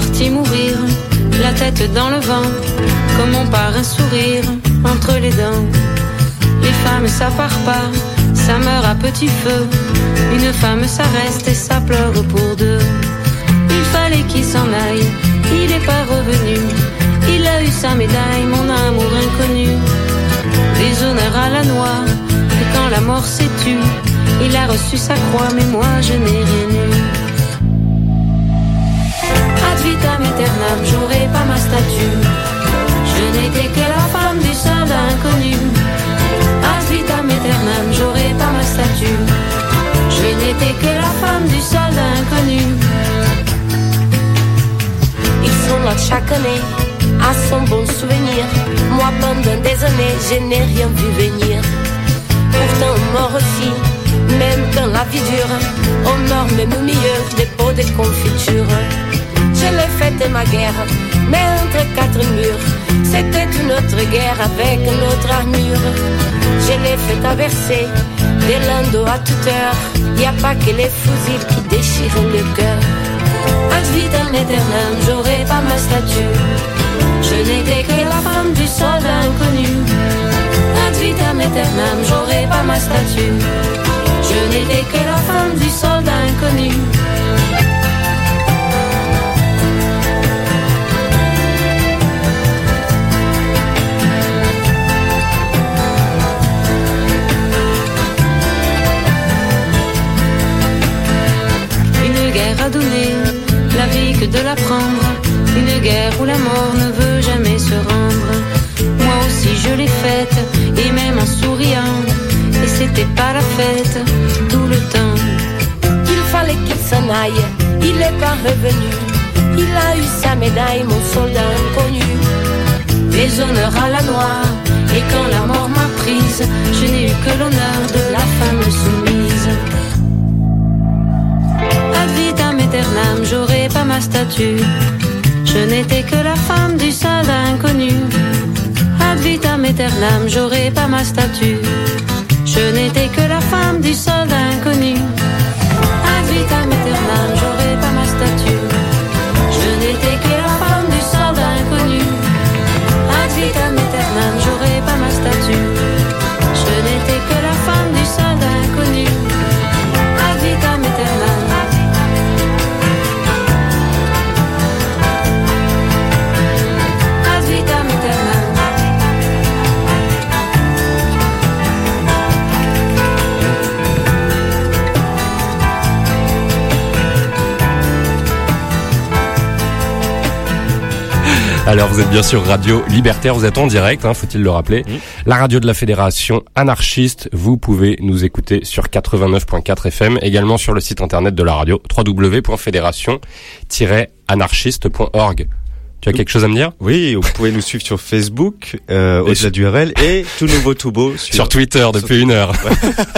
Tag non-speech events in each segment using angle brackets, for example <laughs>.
Parti mourir, la tête dans le vent, comme on part un sourire entre les dents. Les femmes, ça part pas, ça meurt à petit feu. Une femme, ça reste et ça pleure pour deux. Il fallait qu'il s'en aille, il est pas revenu. Il a eu sa médaille, mon amour inconnu. Des honneurs à la noix, et quand la mort s'est tue, il a reçu sa croix, mais moi je n'ai rien eu. Vitam aeternam, j'aurai pas ma statue. Je n'étais que la femme du soldat inconnu. Ad vitam aeternam, j'aurai pas ma statue. Je n'étais que la femme du soldat inconnu. Ils sont là chaque année, à son bon souvenir. Moi, pendant des années, je n'ai rien vu venir. Pourtant, mort aussi, même dans la vie dure, on meurt même au milieu des pots de confiture. Je l'ai faite ma guerre, mais entre quatre murs, c'était une autre guerre avec une autre armure. Je l'ai fait traverser des landes à toute heure. Y a pas que les fusils qui déchirent le cœur. Ad vitam aeternam, j'aurai pas ma statue. Je n'étais que la femme du soldat inconnu. Ad vitam aeternam, j'aurai pas ma statue. Je n'étais que la femme du soldat inconnu. À donner, la vie que de la prendre. Une guerre où la mort ne veut jamais se rendre. Moi aussi je l'ai faite, et même en souriant. Et c'était pas la fête, tout le temps. Il fallait qu'il s'en aille, il est pas revenu. Il a eu sa médaille, mon soldat inconnu. Des honneurs à la noire, et quand la mort m'a prise, je n'ai eu que l'honneur de la femme soumise. Aeternam, j'aurai pas ma statue. Je n'étais que la femme du soldat inconnu. Ad vitam aeternam, j'aurai pas ma statue. Je n'étais que la femme du soldat inconnu. Alors vous êtes bien sûr Radio Libertaire, vous êtes en direct, hein, faut-il le rappeler. La radio de la Fédération anarchiste, vous pouvez nous écouter sur 89.4 FM, également sur le site internet de la radio www.fédération-anarchiste.org. Tu as quelque chose à me dire? Oui, vous pouvez nous suivre sur Facebook, euh, au-delà du RL, et tout nouveau tout beau <laughs> sur... Sur Twitter depuis une heure.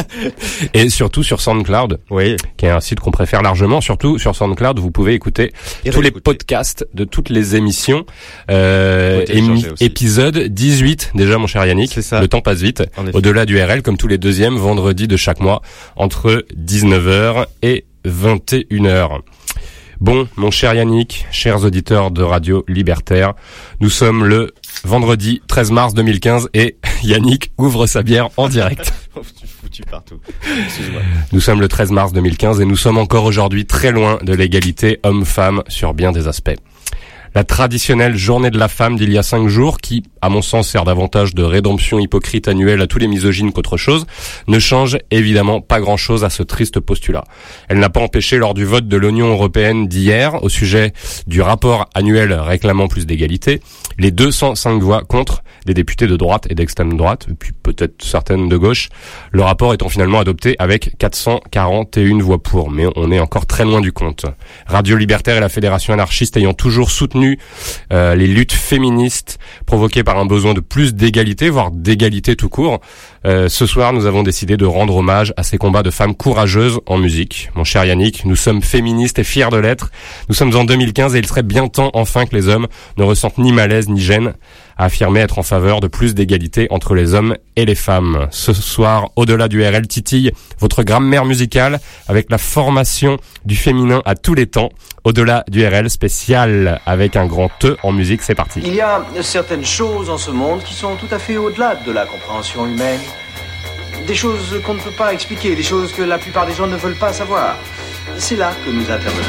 <laughs> Et surtout sur SoundCloud, Oui, qui est un site qu'on préfère largement. Surtout sur SoundCloud, vous pouvez écouter Et tous les podcasts de toutes les émissions. Euh, émi- épisode 18 déjà, mon cher Yannick. Ça. Le temps passe vite. Au-delà du RL, comme tous les deuxièmes vendredis de chaque mois, entre 19h et 21h. Bon, mon cher Yannick, chers auditeurs de Radio Libertaire, nous sommes le vendredi 13 mars 2015 et <laughs> Yannick ouvre sa bière en direct. <laughs> foutu partout. Nous sommes le 13 mars 2015 et nous sommes encore aujourd'hui très loin de l'égalité homme-femme sur bien des aspects. La traditionnelle journée de la femme d'il y a cinq jours, qui, à mon sens, sert davantage de rédemption hypocrite annuelle à tous les misogynes qu'autre chose, ne change évidemment pas grand-chose à ce triste postulat. Elle n'a pas empêché lors du vote de l'Union européenne d'hier, au sujet du rapport annuel réclamant plus d'égalité, les 205 voix contre des députés de droite et d'extrême droite, puis peut-être certaines de gauche, le rapport étant finalement adopté avec 441 voix pour, mais on est encore très loin du compte. Radio Libertaire et la Fédération anarchiste ayant toujours soutenu euh, les luttes féministes provoquées par un besoin de plus d'égalité, voire d'égalité tout court, euh, ce soir nous avons décidé de rendre hommage à ces combats de femmes courageuses en musique. Mon cher Yannick, nous sommes féministes et fiers de l'être. Nous sommes en 2015 et il serait bien temps enfin que les hommes ne ressentent ni malaise ni gêne à affirmer être en faveur de plus d'égalité entre les hommes et les femmes. Ce soir, au-delà du RL Titille, votre grammaire musicale avec la formation du féminin à tous les temps. Au-delà du RL spécial avec un grand E en musique, c'est parti. Il y a certaines choses en ce monde qui sont tout à fait au-delà de la compréhension humaine. Des choses qu'on ne peut pas expliquer, des choses que la plupart des gens ne veulent pas savoir. C'est là que nous intervenons.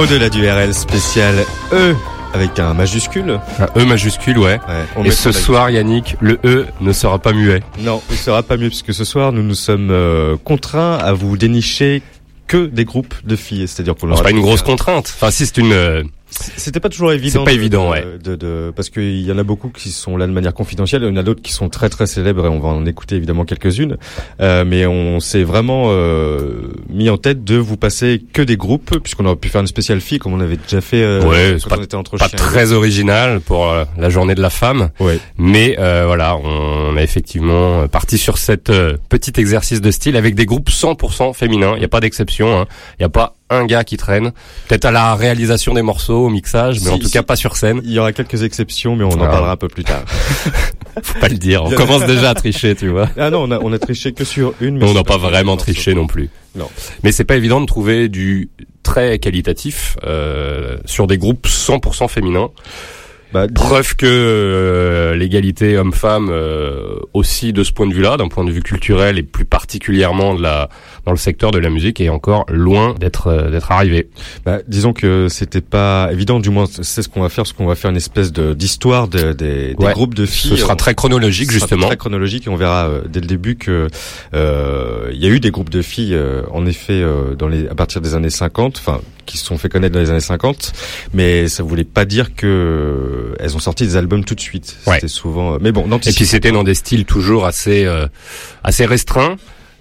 Au-delà du RL spécial E avec un majuscule. Un E majuscule, ouais. Et ce soir, Yannick, le E ne sera pas muet. Non, il sera pas mieux puisque ce soir nous nous sommes euh, contraints à vous dénicher que des groupes de filles, c'est-à-dire pour C'est pas une grosse contrainte. Enfin, si c'est une, euh, C'était pas toujours évident. C'est pas de- évident, de- ouais. De, de- parce qu'il y en a beaucoup qui sont là de manière confidentielle, il y en a d'autres qui sont très très célèbres et on va en écouter évidemment quelques-unes. Euh, mais on s'est vraiment euh, mis en tête de vous passer que des groupes, puisqu'on aurait pu faire une spéciale fille comme on avait déjà fait euh, Ouais, quand pas- on était entre pas chiens très original pour euh, la journée de la femme. Ouais. Mais euh, voilà, on a effectivement parti sur cet euh, petit exercice de style avec des groupes 100% féminins. Il n'y a pas d'exception. hein. Il n'y a pas un gars qui traîne. Peut-être à la réalisation des morceaux, au mixage, mais Si, en tout si. cas pas sur scène. Il y aura quelques exceptions, mais on en parlera un peu plus tard. <laughs> Faut pas le dire. On commence déjà à tricher, tu vois. ah non, on a, on a triché que sur une. mais on n'a pas sur vraiment triché non plus. Non. Mais c'est pas évident de trouver du très qualitatif euh, sur des groupes 100% féminins. Bah, Preuve que euh, l'égalité homme-femme euh, aussi de ce point de vue-là, d'un point de vue culturel et plus particulièrement de la dans le secteur de la musique, est encore loin d'être euh, d'être arrivé. Bah, disons que c'était pas évident, du moins c'est ce qu'on va faire, parce qu'on va faire une espèce de d'histoire de- des, des Ouais. groupes de filles. Ce sera très chronologique ce sera justement. Très chronologique et on verra euh, dès le début que euh, il y a eu des groupes de filles, euh, en effet, euh, dans les à partir des années 50, enfin qui se sont fait connaître dans les années 50, mais ça voulait pas dire que euh, elles ont sorti des albums tout de suite. Ouais. C'était souvent, euh, mais bon, Et puis c'était dans des styles toujours assez euh, assez restreints.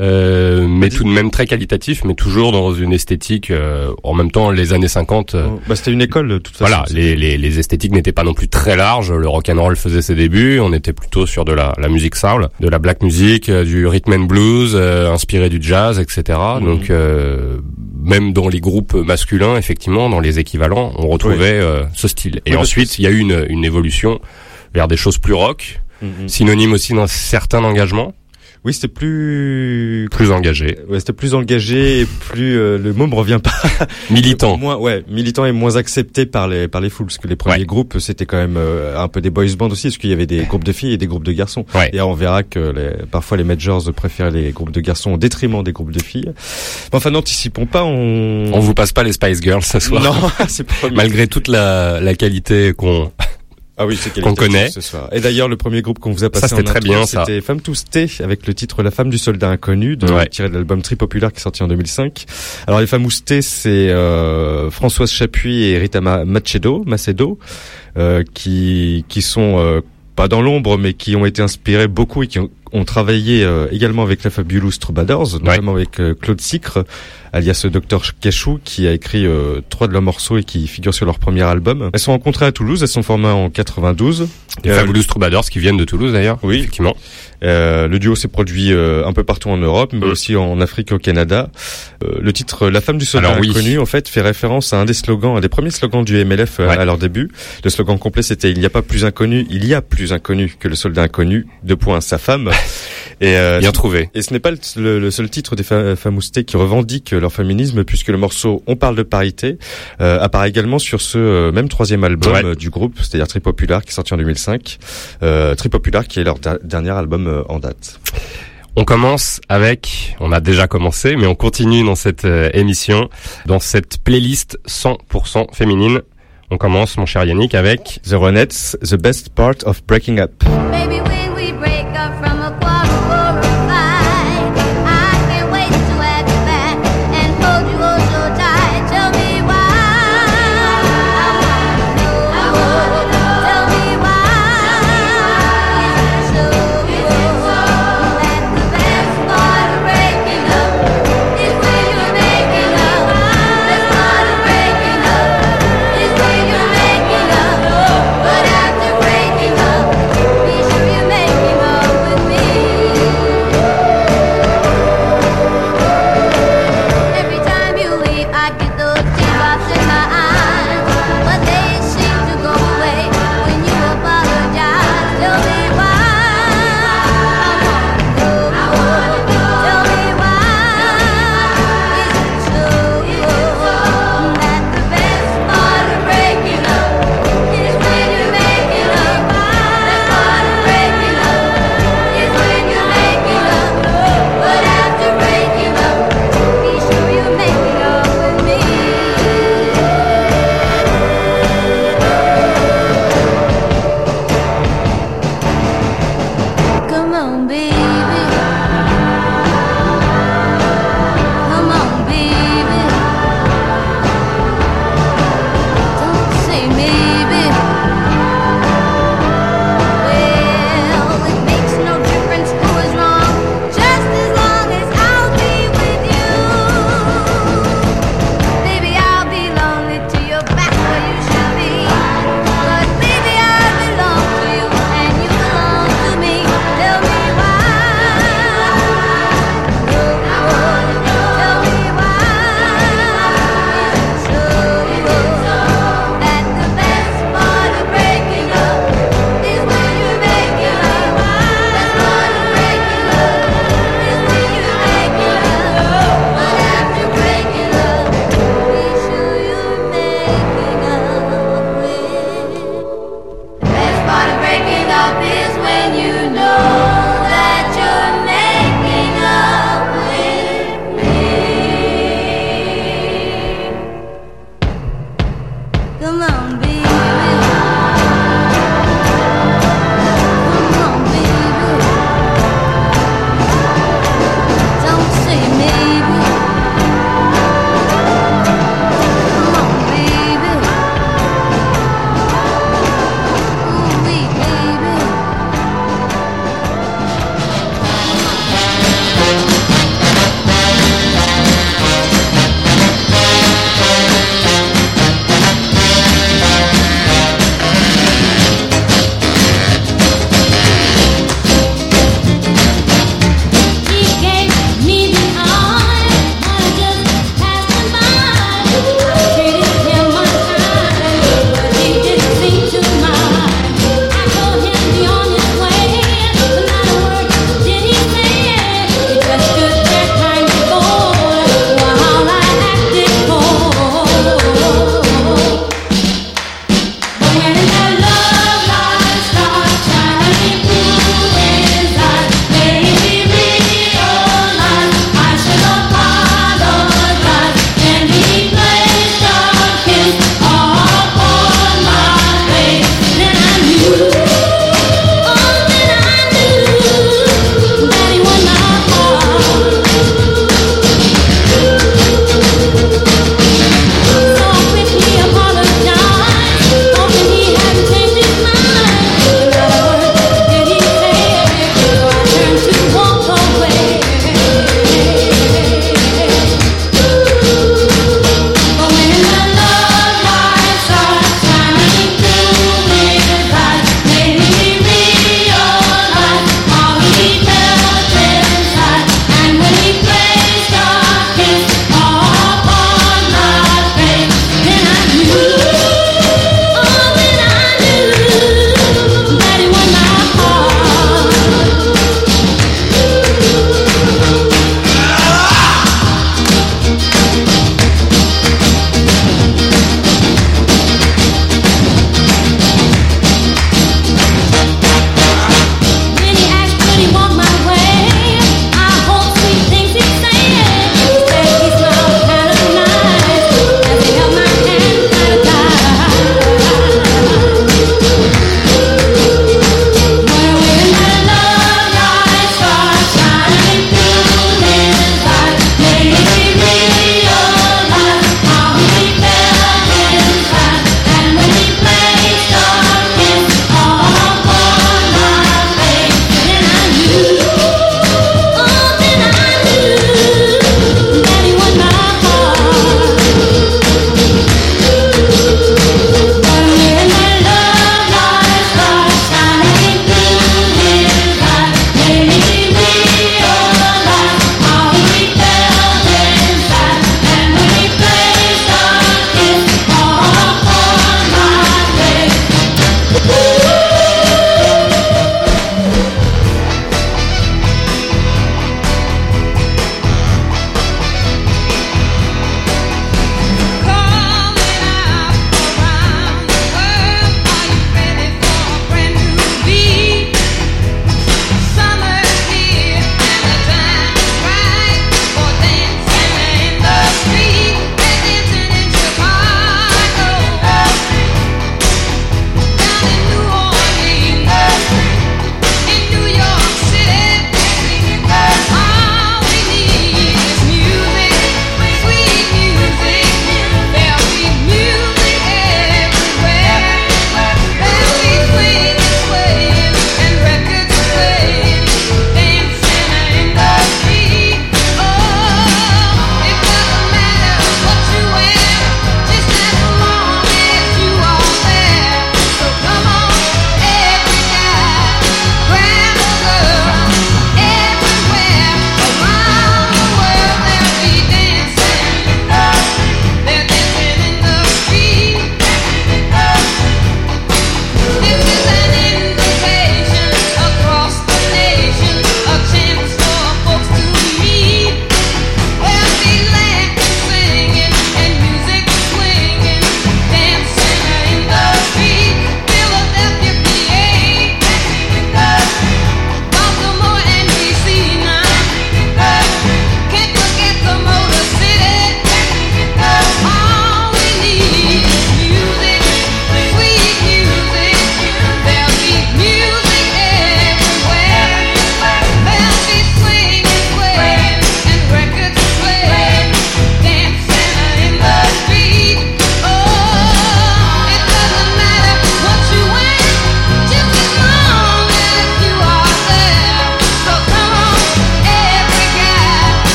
Euh, mais tout de même très qualitatif, mais toujours dans une esthétique. euh, en même temps, les années 50, euh, bah, c'était une école de toute façon. Voilà, les, les, les esthétiques n'étaient pas non plus très larges. Le rock and roll faisait ses débuts. On était plutôt sur de la, la musique soul, de la black music, euh, du rhythm and blues, euh, inspiré du jazz, etc. Mhm. Donc euh, même dans les groupes masculins, effectivement, dans les équivalents, on retrouvait euh, ce style. Et Oui, ensuite, il y a eu une, une évolution vers des choses plus rock, Mhm. synonyme aussi d'un certain engagement, Oui, c'était plus plus engagé, Ouais, c'était plus engagé et plus euh, le mot me revient pas. <laughs> militant. Moins, ouais, militant et moins accepté par les par les foules parce que les premiers Ouais. groupes c'était quand même euh, un peu des boys bands aussi parce qu'il y avait des groupes de filles et des groupes de garçons. Ouais. Et on verra que les, parfois les majors préfèrent les groupes de garçons au détriment des groupes de filles. Mais enfin, n'anticipons pas. On, On vous passe pas les Spice Girls ce soir. non, <laughs> c'est promis. <laughs> Malgré toute la, la qualité qu'on Ah oui, c'est qu'on connaît. ce soir. Et d'ailleurs, le premier groupe qu'on vous a passé Ça, en très bien. C'était Femme tous T avec le titre La femme du soldat inconnu, de, Ouais. tiré de l'album Très populaire qui est sorti en 2005. Alors les femmes T, c'est euh, Françoise Chapuis et Rita Ma- Macedo, Macedo, euh, qui qui sont euh, pas dans l'ombre, mais qui ont été inspirés beaucoup et qui ont ont travaillé euh, également avec la Fabulous Troubadours, notamment avec euh, Claude Sicre, alias Dr Cachou, qui a écrit euh, trois de leurs morceaux et qui figurent sur leur premier album. Elles sont rencontrées à Toulouse, elles sont formées en 92. Les Fabulous Troubadours qui viennent de Toulouse d'ailleurs. Oui, effectivement. Euh, le duo s'est produit euh, un peu partout en Europe, mais aussi en Afrique et au Canada. Euh, le titre "La femme du soldat inconnu" en fait fait référence à un des slogans, un des premiers slogans du MLF à leur début. Le slogan complet c'était "Il n'y a pas plus inconnu, il y a plus inconnu que le soldat inconnu." Deux points, sa femme. <laughs> Et bien trouvé. Et ce n'est pas le, seul titre des fa Famoustés qui revendiquent leur féminisme, puisque le morceau "On parle de parité" apparaît également sur ce même troisième album du groupe, c'est-à-dire Tripopular, qui est sorti en 2005. Tripopular, qui est leur dernier album euh, en date. On commence avec, on a déjà commencé, mais on continue dans cette euh, émission, dans cette playlist 100% féminine. On commence, mon cher Yannick, avec The Ronettes, The Best Part of Breaking Up.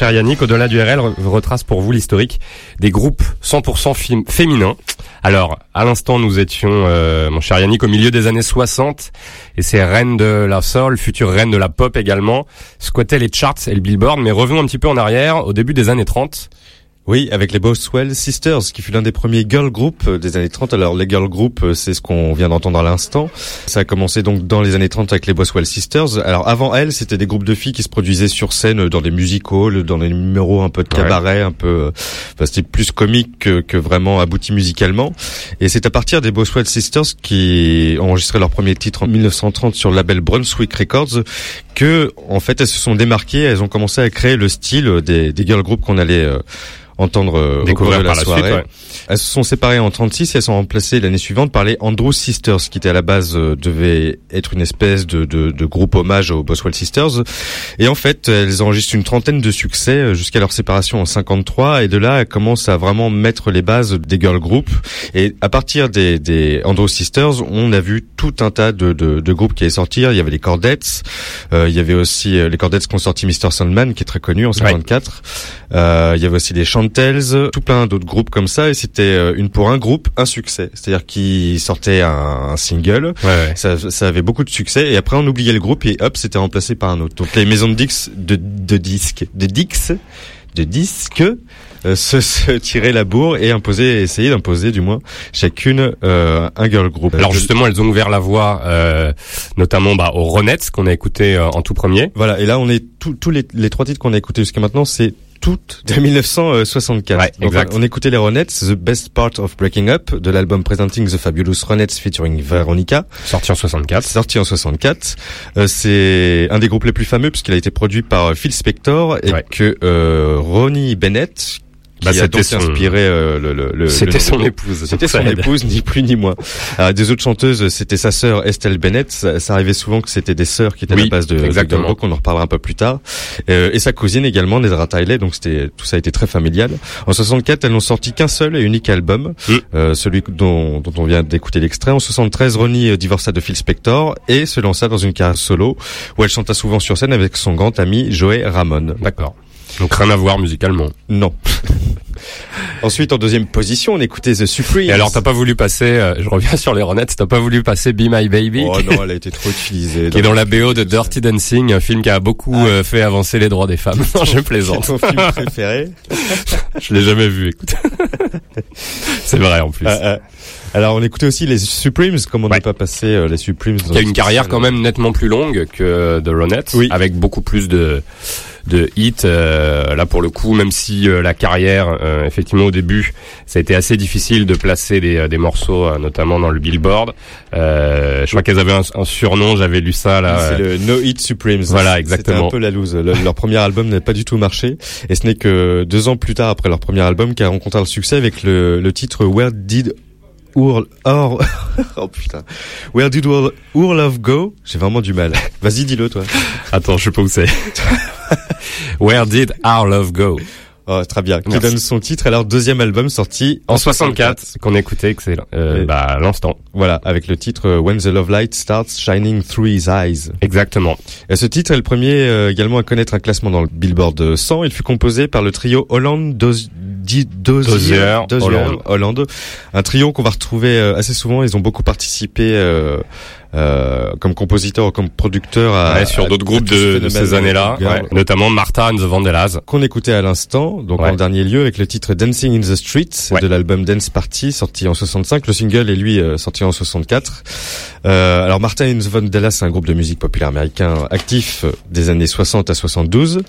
Cher Yannick. Au-delà du RL re- retrace pour vous l'historique des groupes 100% fim- féminins. Alors, à l'instant, nous étions, euh, mon cher Yannick, au milieu des années 60, et ces reines de la soul, futures reines de la pop également, squattaient les charts et le Billboard. Mais revenons un petit peu en arrière, au début des années 30. Oui, avec les Boswell Sisters, qui fut l'un des premiers girl groups euh, des années 30. Alors, les girl groups, euh, c'est ce qu'on vient d'entendre à l'instant. Ça a commencé donc dans les années 30 avec les Boswell Sisters. Alors, avant elles, c'était des groupes de filles qui se produisaient sur scène dans des musicals, dans des numéros un peu de cabaret, un peu, euh, enfin, c'était plus comique que, que vraiment abouti musicalement. Et c'est à partir des Boswell Sisters qui ont enregistré leur premier titre en 1930 sur le label Brunswick Records que, en fait, elles se sont démarquées, elles ont commencé à créer le style des, des girl groups qu'on allait euh, entendre euh, au Découvrir cours de la par la soirée. suite, ouais. Elles se sont séparées en 36 et elles sont remplacées l'année suivante par les Andrews Sisters, qui était à la base euh, devait être une espèce de, de, de groupe hommage aux Boswell Sisters. Et en fait, elles enregistrent une trentaine de succès euh, jusqu'à leur séparation en 53. Et de là, elles commencent à vraiment mettre les bases des girl groups. Et à partir des, des Andrews Sisters, on a vu tout un tas de, de, de groupes qui allaient sortir. Il y avait les Cordettes, euh, il y avait aussi euh, les Cordettes qui ont sorti Mr. Sandman, qui est très connu en 54. Euh, il y avait aussi les Chantels, tout plein d'autres groupes comme ça. Et c'était euh, une pour un groupe, un succès. C'est-à-dire qu'ils sortaient un, un single. Ouais, ouais. Ça, ça avait beaucoup de succès et après on oubliait le groupe et hop c'était remplacé par un autre. Donc les maisons de disques de, de disques de disques de disques euh, se, se tiraient la bourre et imposaient essayer d'imposer du moins chacune euh, un girl group. Alors justement, elles ont ouvert la voie, euh, notamment bah, aux Ronettes qu'on a écouté euh, en tout premier. voilà et là on est tous tous les, les trois titres qu'on a écoutés jusqu'à maintenant c'est toutes de 1964. Ouais, Donc, on écoutait les Ronettes, The Best Part of Breaking Up, de l'album Presenting the Fabulous Ronettes featuring Veronica. Sorti en 64. sorti en 64. Euh, c'est un des groupes les plus fameux puisqu'il a été produit par Phil Spector et Ouais. que euh, Ronnie Bennett qui Bah, a c'était donc son- inspiré euh, le, le, le C'était son épouse. C'était son épouse, ni plus ni moins. Alors, des autres chanteuses, c'était sa sœur Estelle Bennett. Ça, ça arrivait souvent que c'était des sœurs qui étaient à la base de de exactement. Rock, on en reparlera un peu plus tard. Euh, et sa cousine également, Nedra Tiley. Donc c'était tout ça a été très familial. En 64, elles n'ont sorti qu'un seul et unique album, Mm. euh, celui dont, dont on vient d'écouter l'extrait. En 73, Ronnie euh, divorça de Phil Spector et se lança dans une carrière solo où elle chanta souvent sur scène avec son grand ami Joey Ramone. D'accord. Donc rien à voir musicalement. Non. <laughs> Ensuite, en deuxième position, on écoutait The Supremes. Et alors t'as pas voulu passer, euh, je reviens sur les Ronettes, t'as pas voulu passer Be My Baby Oh qui, non, elle a été trop utilisée. qui est dans la BO de Dirty Dancing, un film qui a beaucoup euh, fait avancer les droits des femmes. Non, je plaisante. Ton film <laughs> préféré Je l'ai jamais vu, écoute. <laughs> C'est vrai en plus. Ah, ah. Alors, on écoutait aussi les Supremes, comme on Ouais. n'a pas passé euh, les Supremes. qui a une carrière quand même nettement plus longue que The Ronettes, Oui. avec beaucoup plus de de hits. euh, là pour le coup, même si euh, la carrière, euh, effectivement au début, ça a été assez difficile de placer des, euh, des morceaux, euh, notamment dans le Billboard. Euh, je crois qu'elles avaient un, un surnom, j'avais lu ça là. C'est le No Hit Supremes. Voilà, C'était exactement. un peu la loose. Le- leur premier album n'a pas du tout marché. Et ce n'est que deux ans plus tard, après leur premier album, qu'a rencontré le succès avec le, le titre Where Did Our, Our- <laughs> oh putain. Where Did Go? J'ai vraiment du mal. Vas-y, dis-le, toi. Attends, je sais pas où c'est. <laughs> <laughs> Where did our love go? Oh, très bien. Qui donne son titre à leur deuxième album sorti En 64, qu'on écoutait, excellent. Euh, bah, l'instant. Voilà, avec le titre euh, When the Love Light Starts Shining Through His Eyes. Exactement. Et ce titre est le premier euh, également à connaître un classement dans le Billboard 100. Il fut composé par le trio Holland Dozier, Dozier, Dozier, Holland. Holland. Un trio qu'on va retrouver euh, assez souvent. Ils ont beaucoup participé euh, comme compositeur ou comme producteur à, Ouais, sur d'autres groupes de, ces années-là, ouais. notamment Martha and the Vandellas. qu'on écoutait à l'instant, donc Ouais. en dernier lieu avec le titre Dancing in the Streets de l'album Dance Party sorti en 65. Le single est lui euh, sorti en 64. Euh, alors Martin and the Vandellas, c'est un groupe de musique populaire américain actif des années 60 à 72.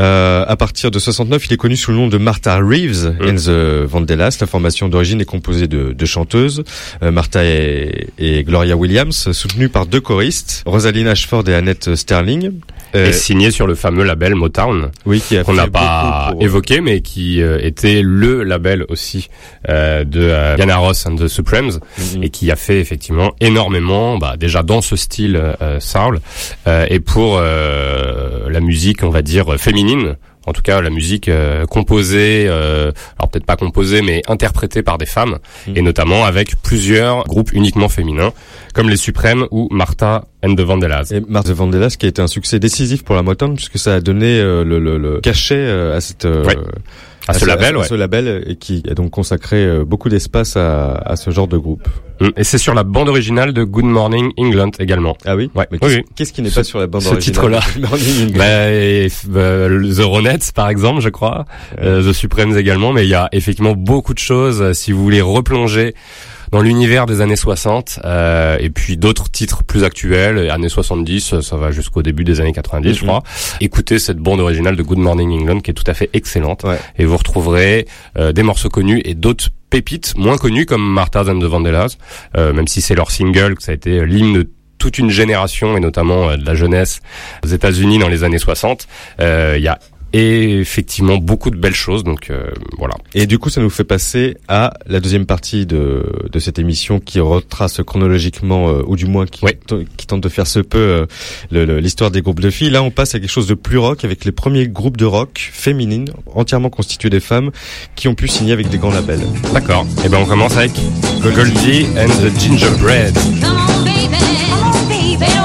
Euh, à partir de 69, il est connu sous le nom de Martha Reeves Mm. and the Vandellas. La formation d'origine est composée de, de chanteuses, Martha et, et Gloria Williams, soutenues par deux choristes, Rosaline Ashford et Annette Sterling. Euh, Et signé sur le fameux label Motown, oui, qu'on n'a pas pour- évoqué, mais qui euh, était le label aussi euh, de euh, Diana Ross and the Supremes, Mhm. et qui a fait effectivement énormément, bah, déjà dans ce style euh, soul, euh, et pour euh, la musique, on va dire, féminine, en tout cas la musique euh, composée, euh, alors peut-être pas composée, mais interprétée par des femmes, Mhm. et notamment avec plusieurs groupes uniquement féminins, comme les Suprêmes ou Martha and the Vandellas. Et Mars de Vandellas qui a été un succès décisif pour la Motown puisque ça a donné euh, le, le, le cachet euh, à cette euh, Ouais. À ce label, à ouais. ce label et qui a donc consacré euh, beaucoup d'espace à, à ce genre de groupe. Mm. Et c'est sur la bande originale de Good Morning England également. Ah oui. Ouais. Oui, qu'est-ce oui. qui n'est pas sur la bande ce originale titre-là. Morning England Bah, et, euh, The Ronettes par exemple, je crois, euh, The Supremes également, mais il y a effectivement beaucoup de choses euh, si vous voulez replonger dans l'univers des années 60 euh, et puis d'autres titres plus actuels, années 70, euh, ça va jusqu'au début des années 90, je Mhm. crois. Écoutez cette bande originale de Good Morning England qui est tout à fait excellente Ouais. et vous retrouverez euh, des morceaux connus et d'autres pépites moins connues comme Martha's and the Vandellas, euh, même si c'est leur single, que ça a été l'hymne de toute une génération et notamment euh, de la jeunesse aux États-Unis dans les années 60. Euh, Il y a effectivement beaucoup de belles choses, donc euh, voilà. Et du coup, ça nous fait passer à la deuxième partie de, de cette émission qui retrace chronologiquement, euh, ou du moins qui, Ouais. qui tente de faire ce peu euh, l'histoire des groupes de filles. Là, on passe à quelque chose de plus rock avec les premiers groupes de rock féminines, entièrement constitués des femmes, qui ont pu signer avec des grands labels. D'accord. Et ben on commence avec Goldie and the Gingerbread. Come on, baby. Come on, baby.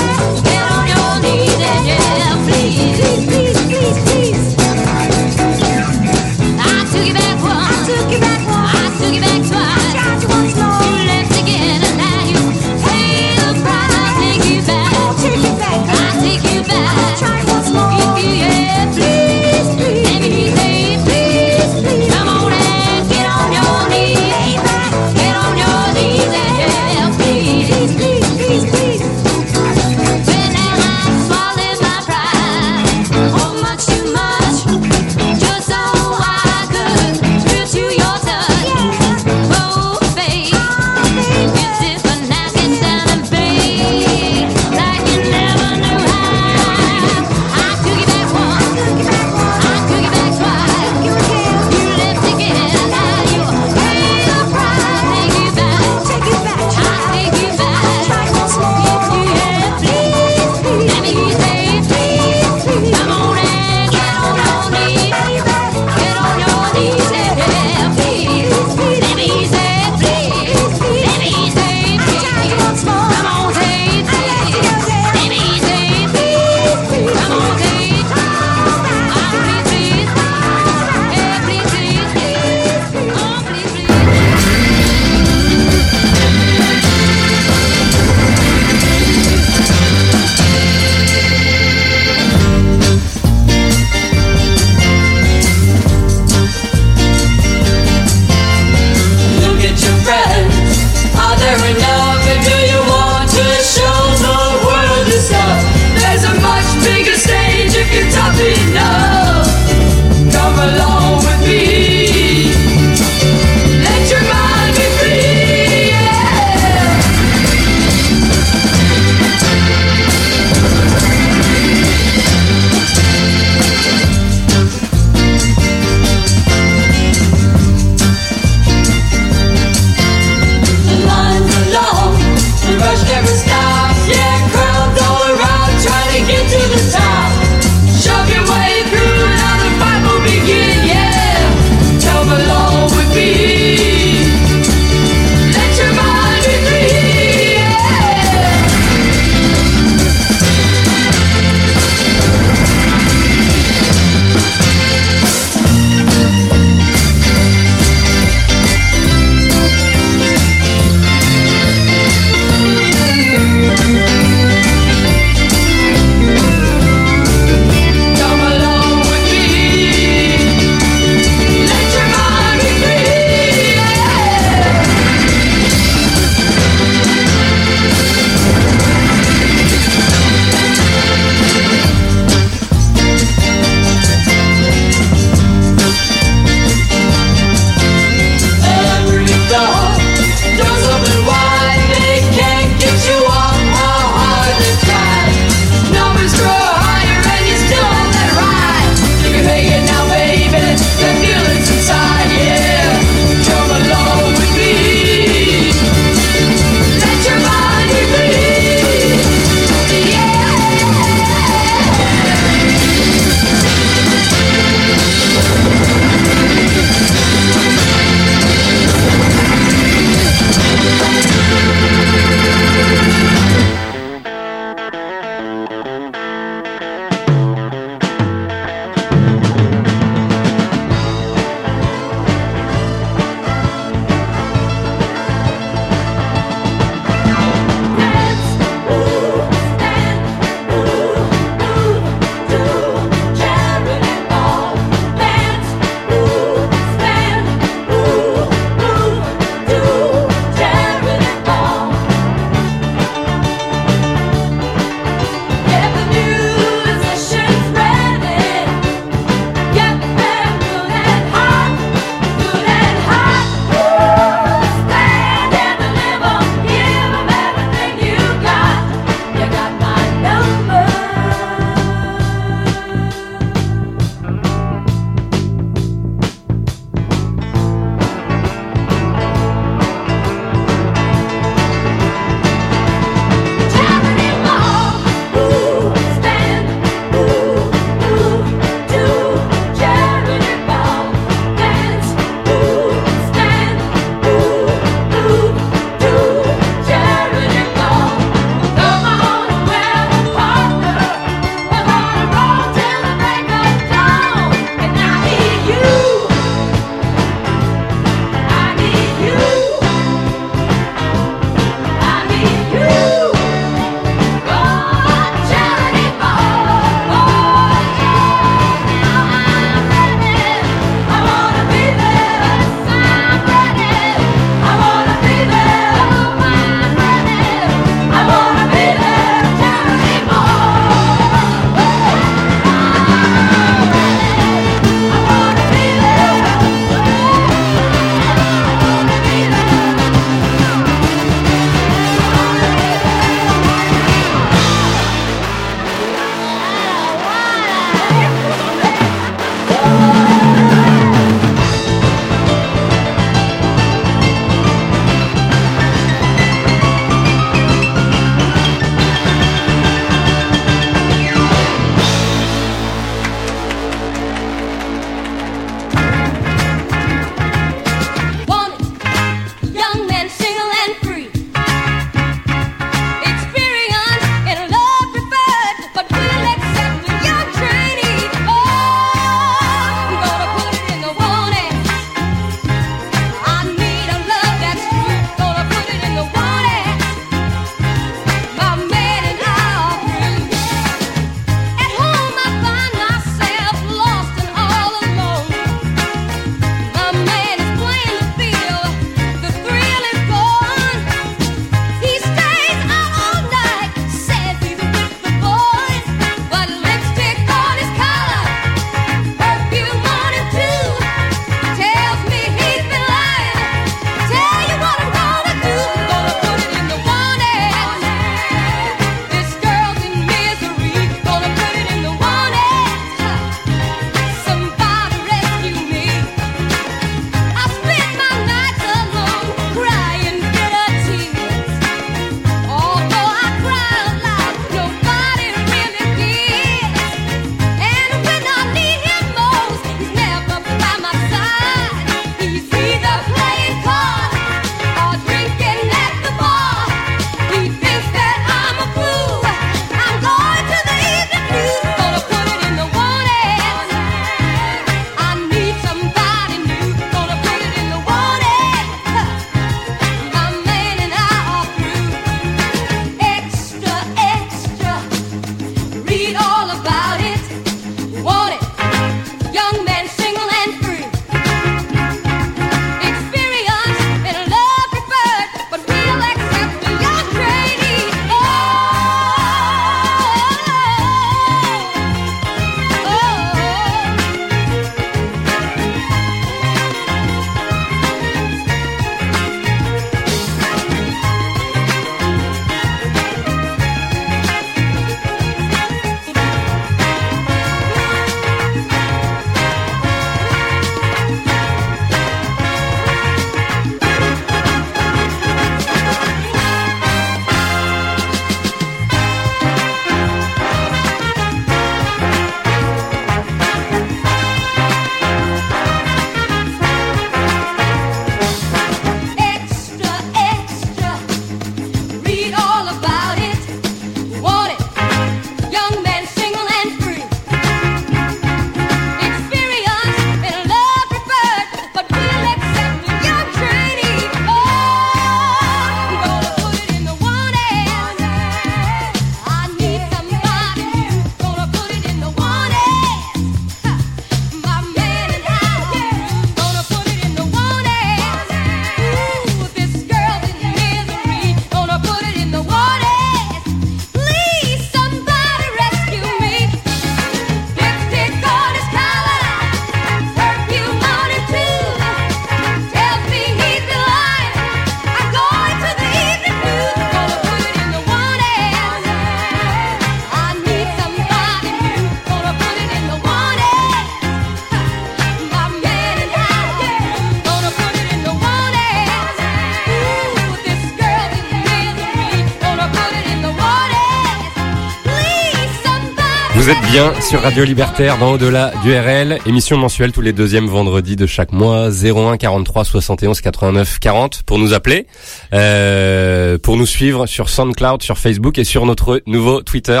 Bien sur Radio Libertaire dans Au-delà du RL, émission mensuelle tous les deuxièmes vendredis de chaque mois, 01 43 71 89 40 pour nous appeler, euh, pour nous suivre sur SoundCloud, sur Facebook et sur notre nouveau Twitter.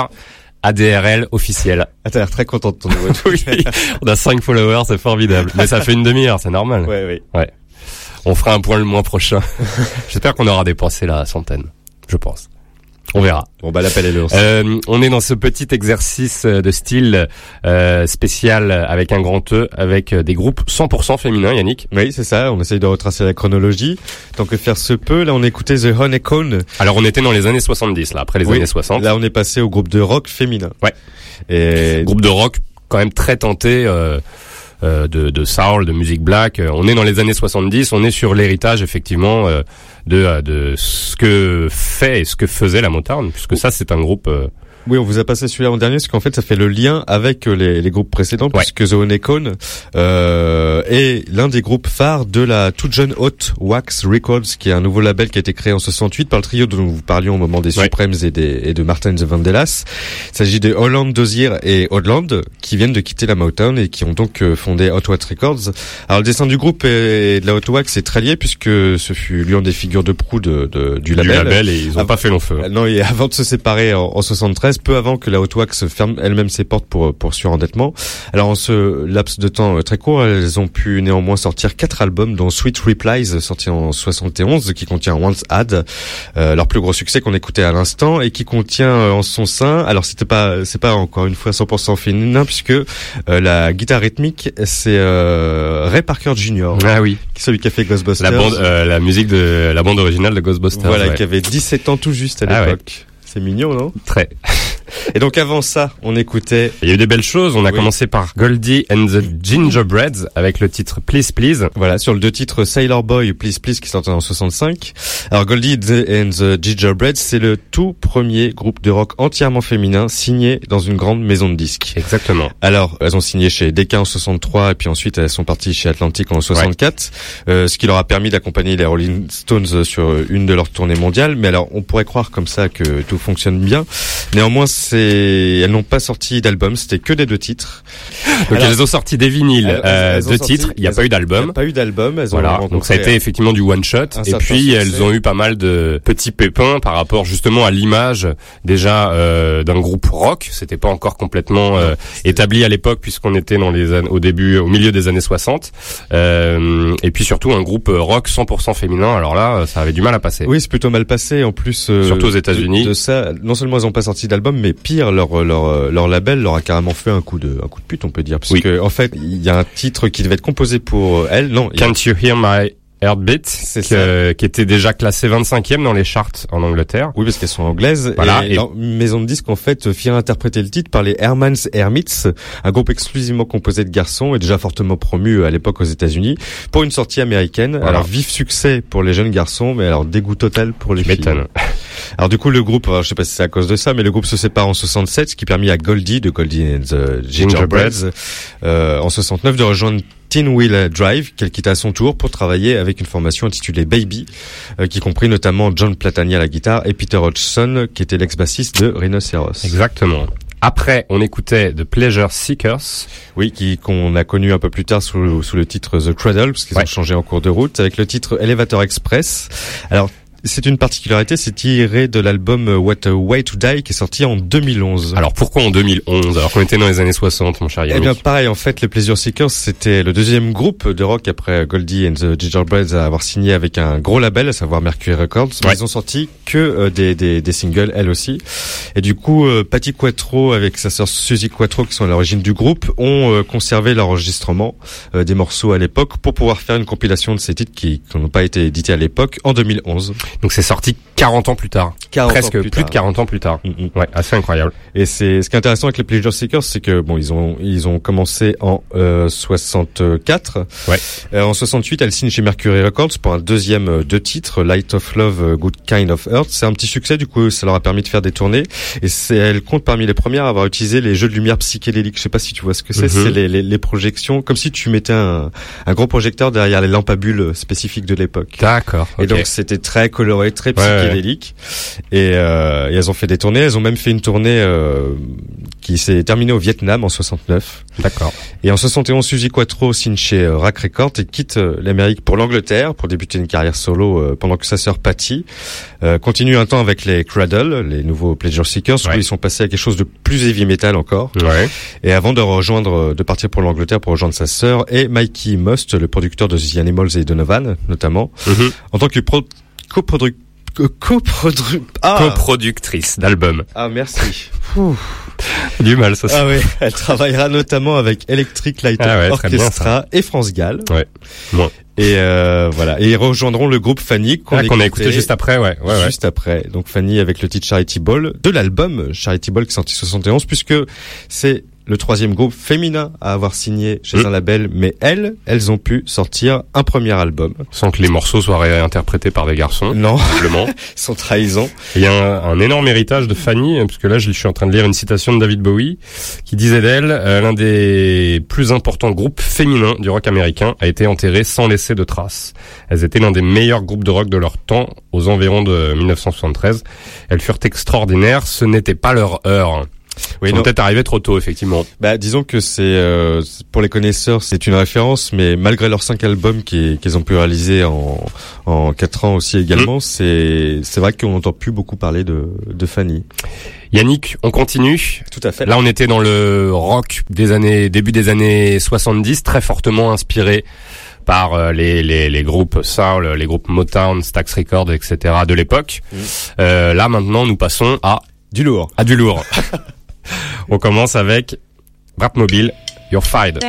ADRL officiel. Ah, t'as l'air très content de ton nouveau <laughs> oui, on a 5 followers, c'est formidable. Mais ça fait une demi-heure, c'est normal. Ouais, oui. Ouais. On fera un point le mois prochain. <laughs> J'espère qu'on aura dépassé la centaine. Je pense. On verra. Bon, bah, l'appel est lancé. Euh, on est dans ce petit exercice de style euh, spécial avec un grand E, avec des groupes 100% féminins, Yannick. Oui, c'est ça. On essaye de retracer la chronologie. Tant que faire se peut, là, on écoutait The Honeycomb. Alors on était dans les années 70, là, après les Oui. années 60. Là, on est passé au groupe de rock féminin. Ouais. Et Groupe de rock quand même très tenté euh, euh, de, de soul, de musique black. Euh, On est dans les années 70, on est sur l'héritage effectivement euh, de, euh, de ce que fait et ce que faisait la Motown, puisque ça c'est un groupe... Oui, on vous a passé celui-là en dernier, parce qu'en fait, ça fait le lien avec euh, les, les groupes précédents, puisque The Honeycomb euh, est l'un des groupes phares de la toute jeune Hot Wax Records, qui est un nouveau label qui a été créé en 68 par le trio dont nous parlions au moment des Ouais. Supremes et, des, et de Martin the Vandellas. Il s'agit de Holland Dozier et Holland, qui viennent de quitter la Motown et qui ont donc euh, fondé Hot Wax Records. Alors, le dessin du groupe et de la Hot Wax est très lié, puisque ce fut l'une des figures de proue de, de- du label. du label et ils ont Ah, pas fait long feu. Euh, Non, et <laughs> avant de se séparer en, en 73, peu avant que la Hot Wax ferme elle-même ses portes pour pour surendettement. Alors en ce laps de temps euh, très court, elles ont pu néanmoins sortir quatre albums, dont Sweet Replies sorti en 71, qui contient Once Had, euh, leur plus gros succès qu'on écoutait à l'instant, et qui contient euh, en son sein. Alors c'était pas c'est pas encore une fois 100% féminin puisque euh, la guitare rythmique c'est euh, Ray Parker Jr. Ah oui, celui qui a fait Ghostbusters. la bande, euh, la musique de la bande originale de Ghostbusters. voilà, ouais. qui avait 17 ans tout juste à Ah ouais. l'époque. C'est mignon, non? Très. Et donc avant ça, on écoutait Il y a eu des belles choses. On a Oui. commencé par Goldie and the Gingerbreads avec le titre Please Please. voilà sur le deux titres Sailor Boy Please Please qui sortait en 65. Alors Goldie and the Gingerbread, c'est le tout premier groupe de rock entièrement féminin signé dans une grande maison de disques. Exactement. Alors, elles ont signé chez Decca en 63 et puis ensuite elles sont parties chez Atlantic en 64, euh, ce qui leur a permis d'accompagner les Rolling Stones sur une de leurs tournées mondiales. Mais alors, on pourrait croire comme ça que tout fonctionne bien. Néanmoins, c'est elles n'ont pas sorti d'album, c'était que des deux titres. Donc Alors- elles ont sorti des vinyles, Elles- euh, elles deux sorti- titres. Il n'y a elles pas eu d'album. pas eu d'album. Elles ont Voilà, donc ça a été effectivement du one shot. Et puis succès. elles ont eu pas mal de petits pépins par rapport justement à l'image déjà euh, d'un groupe rock. C'était pas encore complètement euh, établi à l'époque puisqu'on était dans les au début, au milieu des années 60. Euh, et puis surtout un groupe rock 100% féminin. Alors là, ça avait du mal à passer. Oui, c'est plutôt mal passé. En plus, euh, Surtout aux États-Unis. De, de ça, non seulement ils ont pas sorti d'album, mais pire, leur leur euh, leur label leur a carrément fait un coup de un coup de pute, on peut dire, parce Oui. que en fait, il y a un titre qui devait être composé pour elle. Non, a- Can't You Hear My Heartbeat, C'est que- qui était déjà classé 25e dans les charts en Angleterre. Oui, parce qu'elles sont anglaises. Voilà, et, et- leur maison de disques, en fait, firent interpréter le titre par les Hermans Hermits, un groupe exclusivement composé de garçons et déjà fortement promu à l'époque aux États-Unis, pour une sortie américaine. Voilà. Alors, vif succès pour les jeunes garçons, mais alors dégoût total pour les Tu filles. Alors du coup, le groupe, je sais pas si c'est à cause de ça, mais le groupe se sépare en 67, ce qui permit à Goldie, de Goldie and the Gingerbreads, euh, en 69, de rejoindre Teen Wheel Drive, qu'elle quitte à son tour pour travailler avec une formation intitulée Baby, euh, qui comprit notamment John Platani à la guitare et Peter Hodgson, qui était l'ex-bassiste de Rhinoceros. Exactement. Après, on écoutait The Pleasure Seekers. Oui, qui qu'on a connu un peu plus tard sous, sous le titre The Cradle, parce qu'ils Ouais. ont changé en cours de route, avec le titre Elevator Express. Alors, c'est une particularité, c'est tiré de l'album What a Way to Die, qui est sorti en 2011. Alors pourquoi en 2011 alors qu'on était dans les années 60, mon cher Eh Yannick bien, pareil, en fait, les Pleasure Seekers, c'était le deuxième groupe de rock après Goldie and the Gingerbreads à avoir signé avec un gros label, à savoir Mercury Records. Ouais. Ils ont sorti que euh, des, des, des singles, elles aussi. Et du coup, euh, Patty Quattro avec sa sœur Suzy Quattro, qui sont à l'origine du groupe, ont euh, conservé l'enregistrement euh, des morceaux à l'époque pour pouvoir faire une compilation de ces titres qui, qui n'ont pas été édités à l'époque en 2011. Donc c'est sorti 40 ans plus tard. 40 ans Presque plus plus, tard. de 40 ans plus tard. Mm, mm. Ouais, assez incroyable. Et c'est ce qui est intéressant avec les Pleasure Seekers, c'est que bon, ils ont ils ont commencé en euh, 64. Ouais. Euh, en 68, elles signent chez Mercury Records pour un deuxième euh, deux titres, Light of Love, euh, Good Kind of Earth. C'est un petit succès, du coup, ça leur a permis de faire des tournées. Et c'est elles comptent parmi les premières à avoir utilisé les jeux de lumière psychédéliques. Je sais pas si tu vois ce que c'est. Mhm. C'est les, les, les projections, comme si tu mettais un, un gros projecteur derrière les lampes à bulles spécifiques de l'époque. D'accord. Et donc c'était très coloré, très Ouais, ouais. psychédélique. Et, euh, et elles ont fait des tournées. Elles ont même fait une tournée euh, qui s'est terminé au Vietnam en 69. D'accord. Et en 71, Suzy Quattro signe chez euh, Rack Records et quitte euh, l'Amérique pour l'Angleterre pour débuter une carrière solo euh, pendant que sa sœur Patty continue un temps avec les Cradle, les nouveaux Pleasure Seekers, où Ouais. ils sont passés à quelque chose de plus heavy metal encore. Et avant de rejoindre, de partir pour l'Angleterre pour rejoindre sa sœur et Mikey Must, le producteur de The Animals et Donovan, notamment, Mhm. en tant que pro coprodu ah, Coproductrice d'album. ah merci. Du mal, ça. Ah oui, elle travaillera notamment avec Electric Light Ah ouais, très bien, Orchestra et France Gall. Ouais. Bon. Et euh, voilà, et ils rejoindront le groupe Fanny qu'on Ah, a écouté juste après, ouais. Ouais, ouais. juste après. Donc Fanny avec le titre Charity Ball de l'album Charity Ball qui est sorti 71 puisque c'est le troisième groupe féminin à avoir signé chez Mm. un label, mais elles, elles ont pu sortir un premier album. Sans que les morceaux soient réinterprétés par des garçons. Non, Simplement. <laughs> sans trahison. Il y a un, un énorme héritage de Fanny, euh, parce que là, je suis en train de lire une citation de David Bowie, qui disait d'elle, euh, l'un des plus importants groupes féminins du rock américain a été enterré sans laisser de traces. Elles étaient l'un des meilleurs groupes de rock de leur temps, aux environs de 1973. Elles furent extraordinaires, ce n'était pas leur heure. Oui, Ils sont peut-être arrivés trop tôt, effectivement. Bah, disons que c'est euh, pour les connaisseurs, c'est une référence, mais malgré leurs cinq albums qui- qu'ils ont pu réaliser en en quatre ans aussi également, c'est c'est vrai qu'on n'entend plus beaucoup parler de de Fanny. Yannick, on continue. Tout à fait. Là, on était dans le rock des années, début des années 70, très fortement inspiré par euh, les, les, les groupes soul, les groupes Motown, Stax Records, etc. de l'époque. Mm. Euh, là, maintenant, nous passons à, du lourd. à du lourd. <laughs> on commence avec Mobile, You're Fired.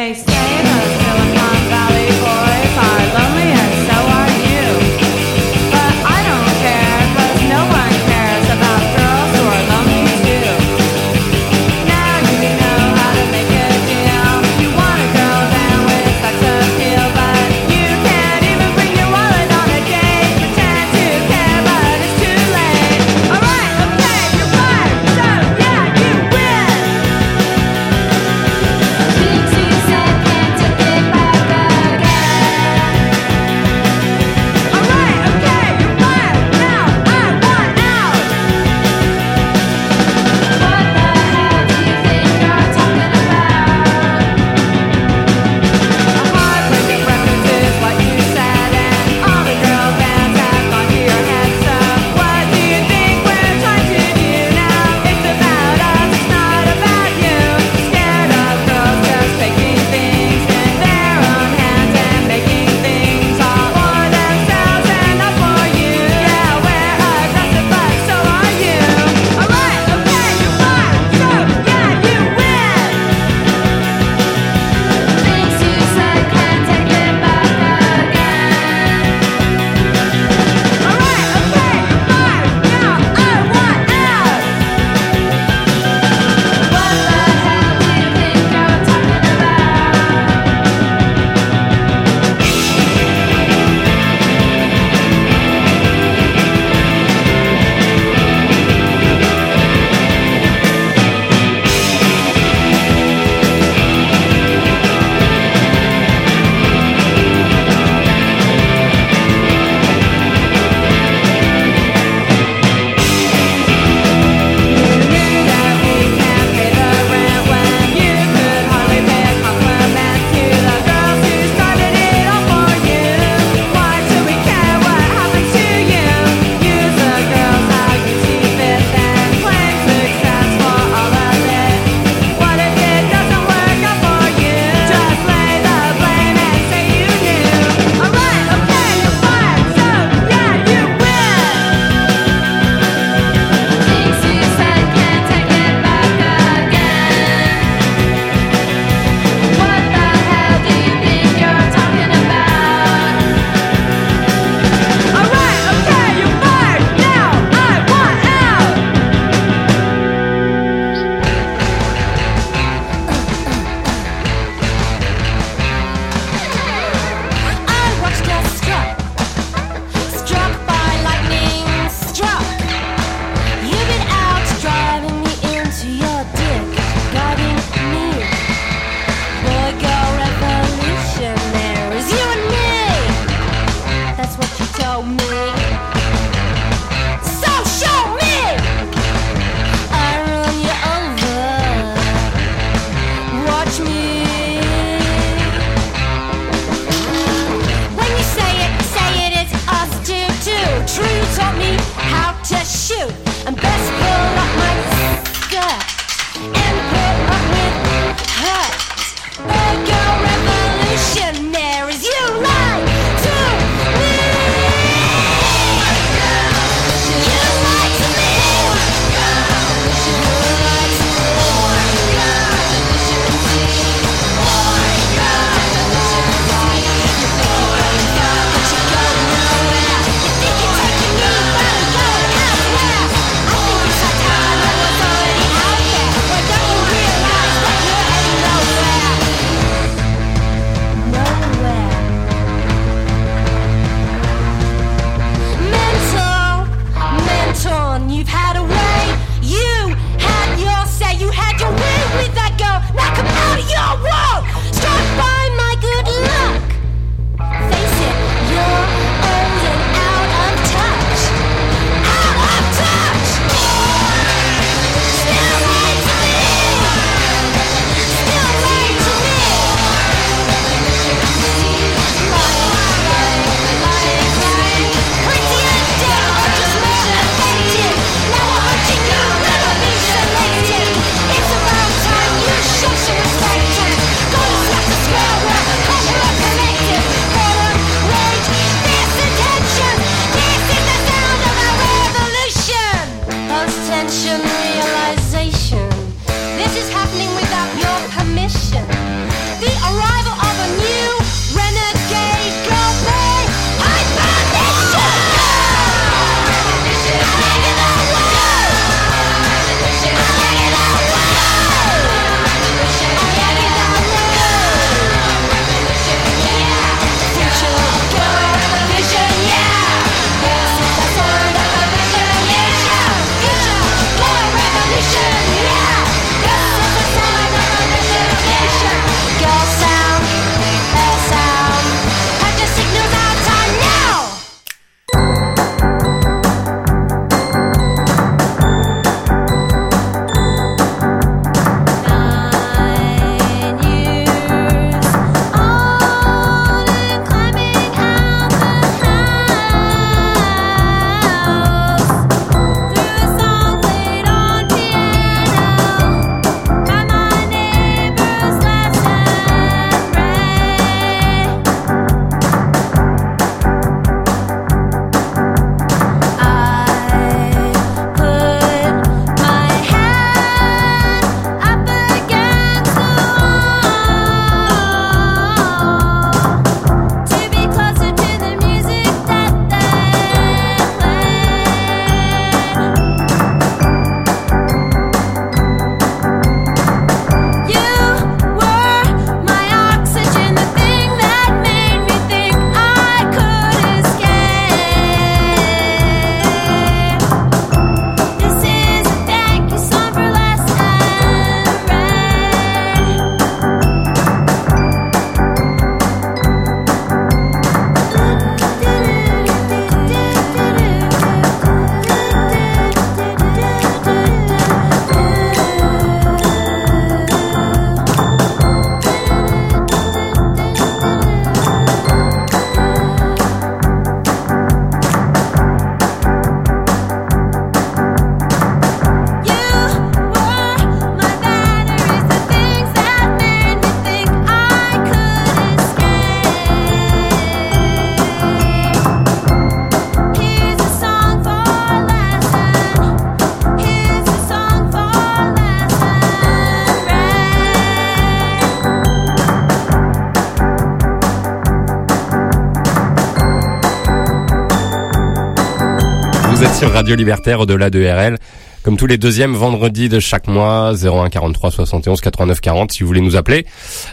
Radio Libertaire au-delà de RL. Comme tous les deuxièmes vendredis de chaque mois, 01 43 71 89 40 si vous voulez nous appeler.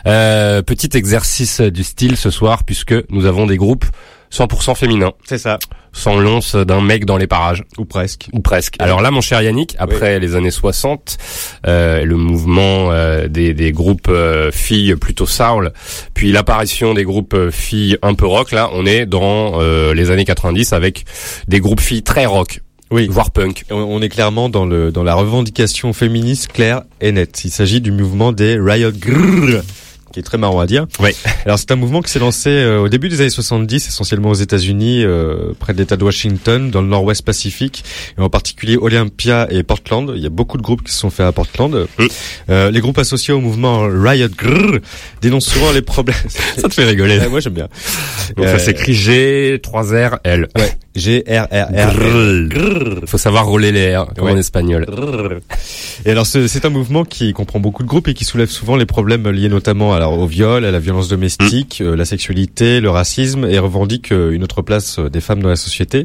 Euh, petit exercice du style ce soir puisque nous avons des groupes 100% féminins. C'est ça. Sans l'once d'un mec dans les parages. Ou presque. Ou presque. Alors là, mon cher Yannick, après les années 60, euh, le mouvement euh, des, des groupes euh, filles plutôt soul, puis l'apparition des groupes euh, filles un peu rock, là, on est dans euh, les années 90 avec des groupes filles très rock. Oui. Voire punk. On- On est clairement dans le dans la revendication féministe claire et nette. Il s'agit du mouvement des Riot Grrr, qui est très marrant à dire. Oui. Alors c'est un mouvement qui s'est lancé euh, au début des années 70, essentiellement aux États-Unis, euh, près de l'État de Washington, dans le Nord-Ouest Pacifique, et en particulier Olympia et Portland. Il y a beaucoup de groupes qui se sont faits à Portland. Euh, les groupes associés au mouvement Riot Grrr dénoncent souvent les problèmes. <laughs> Ça te fait rigoler. Ouais, moi j'aime bien. Donc Euh, ça s'écrit G, 3 R, L. Ouais. G R R R. Grrr. Faut savoir rouler les R, comme Ouais. en espagnol. Et alors ce- c'est un mouvement qui comprend beaucoup de groupes et qui soulève souvent les problèmes liés notamment alors au viol, à la violence domestique, euh, la sexualité, le racisme et revendique euh, une autre place euh, des femmes dans la société.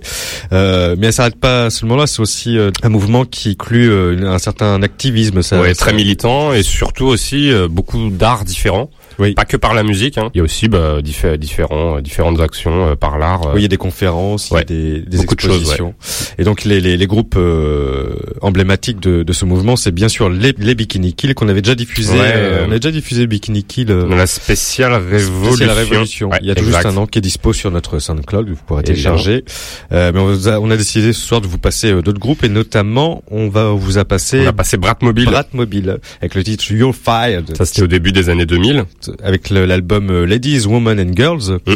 Euh, mais elle s'arrête pas seulement là, c'est aussi euh, un mouvement qui inclut euh, un certain activisme. Ça, ouais, ça- très militant et surtout aussi euh, beaucoup d'arts différents. Oui. Pas que par la musique. Hein. Il y a aussi bah, diffé- différents, euh, différentes actions euh, par l'art. euh. Oui, il y a des conférences, il y a Ouais. des, des Beaucoup de choses, expositions. Et donc les, les, les groupes euh, emblématiques de, de ce mouvement, c'est bien sûr les, les Bikini Kill qu'on avait déjà diffusé. Ouais, euh, on a déjà diffusé Bikini Kill. Dans la spéciale révolution. Spéciale Révolution. Ouais, il y a tout exact. juste un an qui est dispo sur notre SoundCloud, vous pourrez télécharger. Euh, mais on, vous a, on a décidé ce soir de vous passer d'autres groupes et notamment on va vous a passé On a passé Bratmobile. Brat Mobile avec le titre You're Fired Ça c'était au début des années 2000. Avec l'album euh, Ladies, Women and Girls. Mm.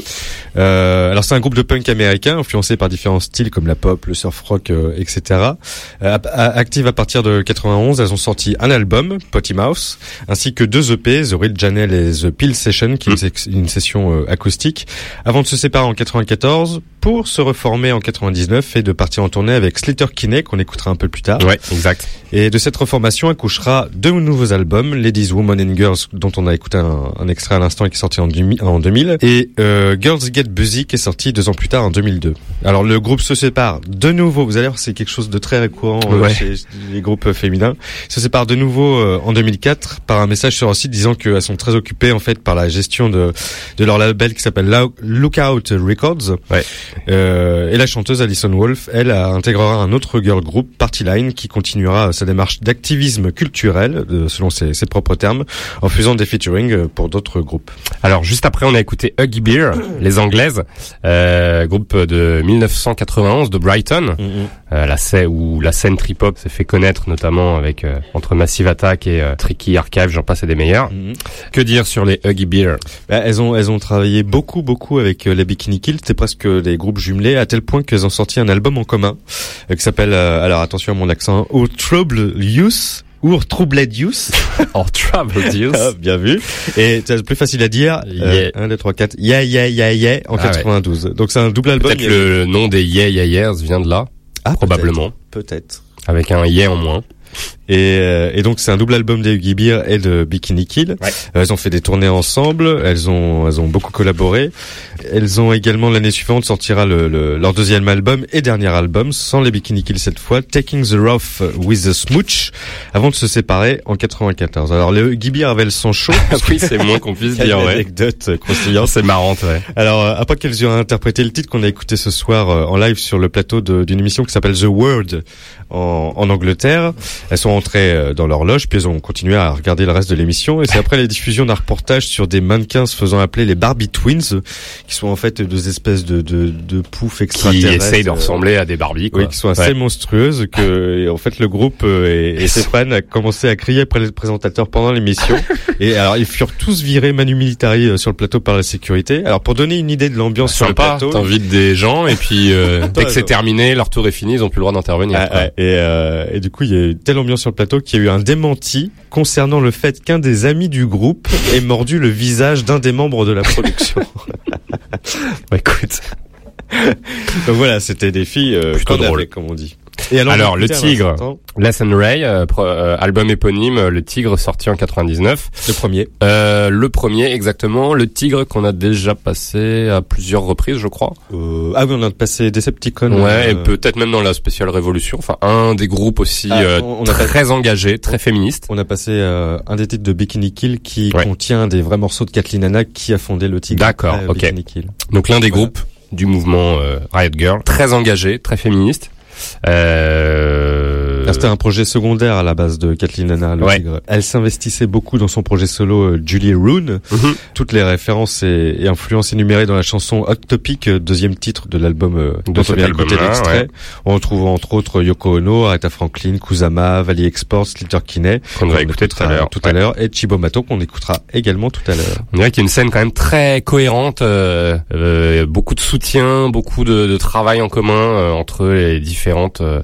Euh, alors c'est un groupe de punk américain influencé par différents styles comme la pop, le surf rock, euh, etc. Euh, active à partir de 91, elles ont sorti un album, Potty Mouse, ainsi que deux EP, The Real Janelle et The Pill Session, qui est une, une session euh, acoustique, avant de se séparer en 94 pour se reformer en 99 et de partir en tournée avec Slater Kinney qu'on écoutera un peu plus tard. Ouais, exact. Et de cette reformation accouchera deux nouveaux albums, Ladies, Women and Girls, dont on a écouté un, un extrait à l'instant qui est sorti en, demi- en 2000, et euh, Girls Get Busy qui est sorti deux ans plus tard en 2002. Alors le groupe se sépare de nouveau, vous allez voir c'est quelque chose de très récurrent euh, Ouais. chez les groupes féminins, se sépare de nouveau euh, en 2004 par un message sur leur site disant qu'elles sont très occupées en fait par la gestion de, de leur label qui s'appelle Lookout Records. Ouais. Euh, et la chanteuse Alison Wolf, elle intégrera un autre girl group, Party Line, qui continuera sa démarche d'activisme culturel, euh, selon ses, ses propres termes, en faisant des featuring pour d'autres groupes. Alors juste après, on a écouté Huggy Beer, <clears throat> les Anglaises, euh, groupe de 1991 de Brighton, euh, la scène où la scène trip hop s'est fait connaître notamment avec euh, entre Massive Attack et Tricky Archive, j'en passe et des meilleurs. Que dire sur les Huggy Beer? Bah, elles ont elles ont travaillé beaucoup beaucoup avec les Bikini Kill, c'était presque des groupes jumelés à tel point qu'elles ont sorti un album en commun qui s'appelle alors attention à mon accent, Or Trouble Youth ou Troubled Youth. <laughs> Or Troubled Youth. Ah, bien vu. Et c'est plus facile à dire. Yeah. 1 2 3 4. Yeah yeah yeah yeah en Ah ouais. 92. Donc c'est un double album. Peut-être a- le nom des Yeah Yeah Yeahs vient de là, Ah, probablement, Peut-être. avec un Yeah en moins. Et, euh, et donc c'est un double album des Huggy Beer et de Bikini Kill. Ouais. Euh, elles ont fait des tournées ensemble, elles ont elles ont beaucoup collaboré. Elles ont également l'année suivante sortira le, le- leur deuxième album et dernier album sans les Bikini Kill cette fois, Taking the Rough with the Smooch, avant de se séparer en 94. Alors les Huggy Beer avaient le sang chaud. <laughs> oui, c'est moins qu'on puisse <laughs> dire, ouais. anecdote euh, croustillante. C'est marrant, ouais. Alors, après qu'elles aient interprété le titre qu'on a écouté ce soir euh, en live sur le plateau d'une émission qui s'appelle The World en, en Angleterre, elles sont euh, dans leur loge, puis elles ont continué à regarder le reste de l'émission. Et c'est après la diffusion d'un reportage sur des mannequins se faisant appeler les Barbie Twins, qui sont en fait deux espèces de, de, de poufs Qui extraterrestres. essayent de euh, ressembler à des Barbies, quoi. oui, qui sont assez Ouais. monstrueuses que et en fait le groupe euh, et, et ses fans a commencé à crier après les présentateurs pendant l'émission <laughs> et alors ils furent tous virés manu militari sur le plateau par la sécurité. Alors pour donner une idée de l'ambiance sur le plateau, t'invites des gens et puis euh, <laughs> dès que c'est terminé, leur tour est fini, ils ont plus le droit d'intervenir. Ah, ouais, et, euh, et du coup, il y a eu telle ambiance sur le plateau qu'il y a eu un démenti concernant le fait qu'un des amis du groupe ait mordu le visage d'un des membres de la production. <laughs> Bah, écoute, <laughs> Donc voilà, c'était des filles euh, Plutôt drôle. comme on dit. Et Alors, le tigre. Lesson Ray, euh, pro- euh, album éponyme, euh, Le Tigre sorti en 99. Le premier. Euh, le premier exactement, Le Tigre qu'on a déjà passé à plusieurs reprises, je crois. Euh, ah oui, on a passé Decepticon. Ouais, et peut-être même dans la spéciale Révolution. Enfin, un des groupes aussi Ah, euh, on- on a très engagé, très féministe. On a passé euh, un des titres de Bikini Kill qui Ouais. contient des vrais morceaux de Kathleen Hanna qui a fondé le tigre. D'accord, ok. Bikini Kill. Donc l'un des Voilà. groupes du mouvement euh, Riot Girl, très engagé, très féministe. Euh... Ah, C'était un projet secondaire à la base de Kathleen Hanna, le Ouais. tigre. Elle s'investissait beaucoup dans son projet solo euh, Julie Rune. Mhm. Toutes les références et, et influences énumérées dans la chanson Hot Topic, euh, deuxième titre de l'album euh, dont on vient d'écouter l'extrait. ouais. On retrouve entre autres Yoko Ono, Aretha Franklin, Kusama, Valley Export, Slater Kinney. Qu'on va écouter tout à l'heure. Tout à Ouais. l'heure. Et Chibo Mato qu'on écoutera également tout à l'heure. On dirait qu'il y a une scène quand même très cohérente, euh, euh, beaucoup de soutien, beaucoup de, de travail en commun euh, entre les différentes euh,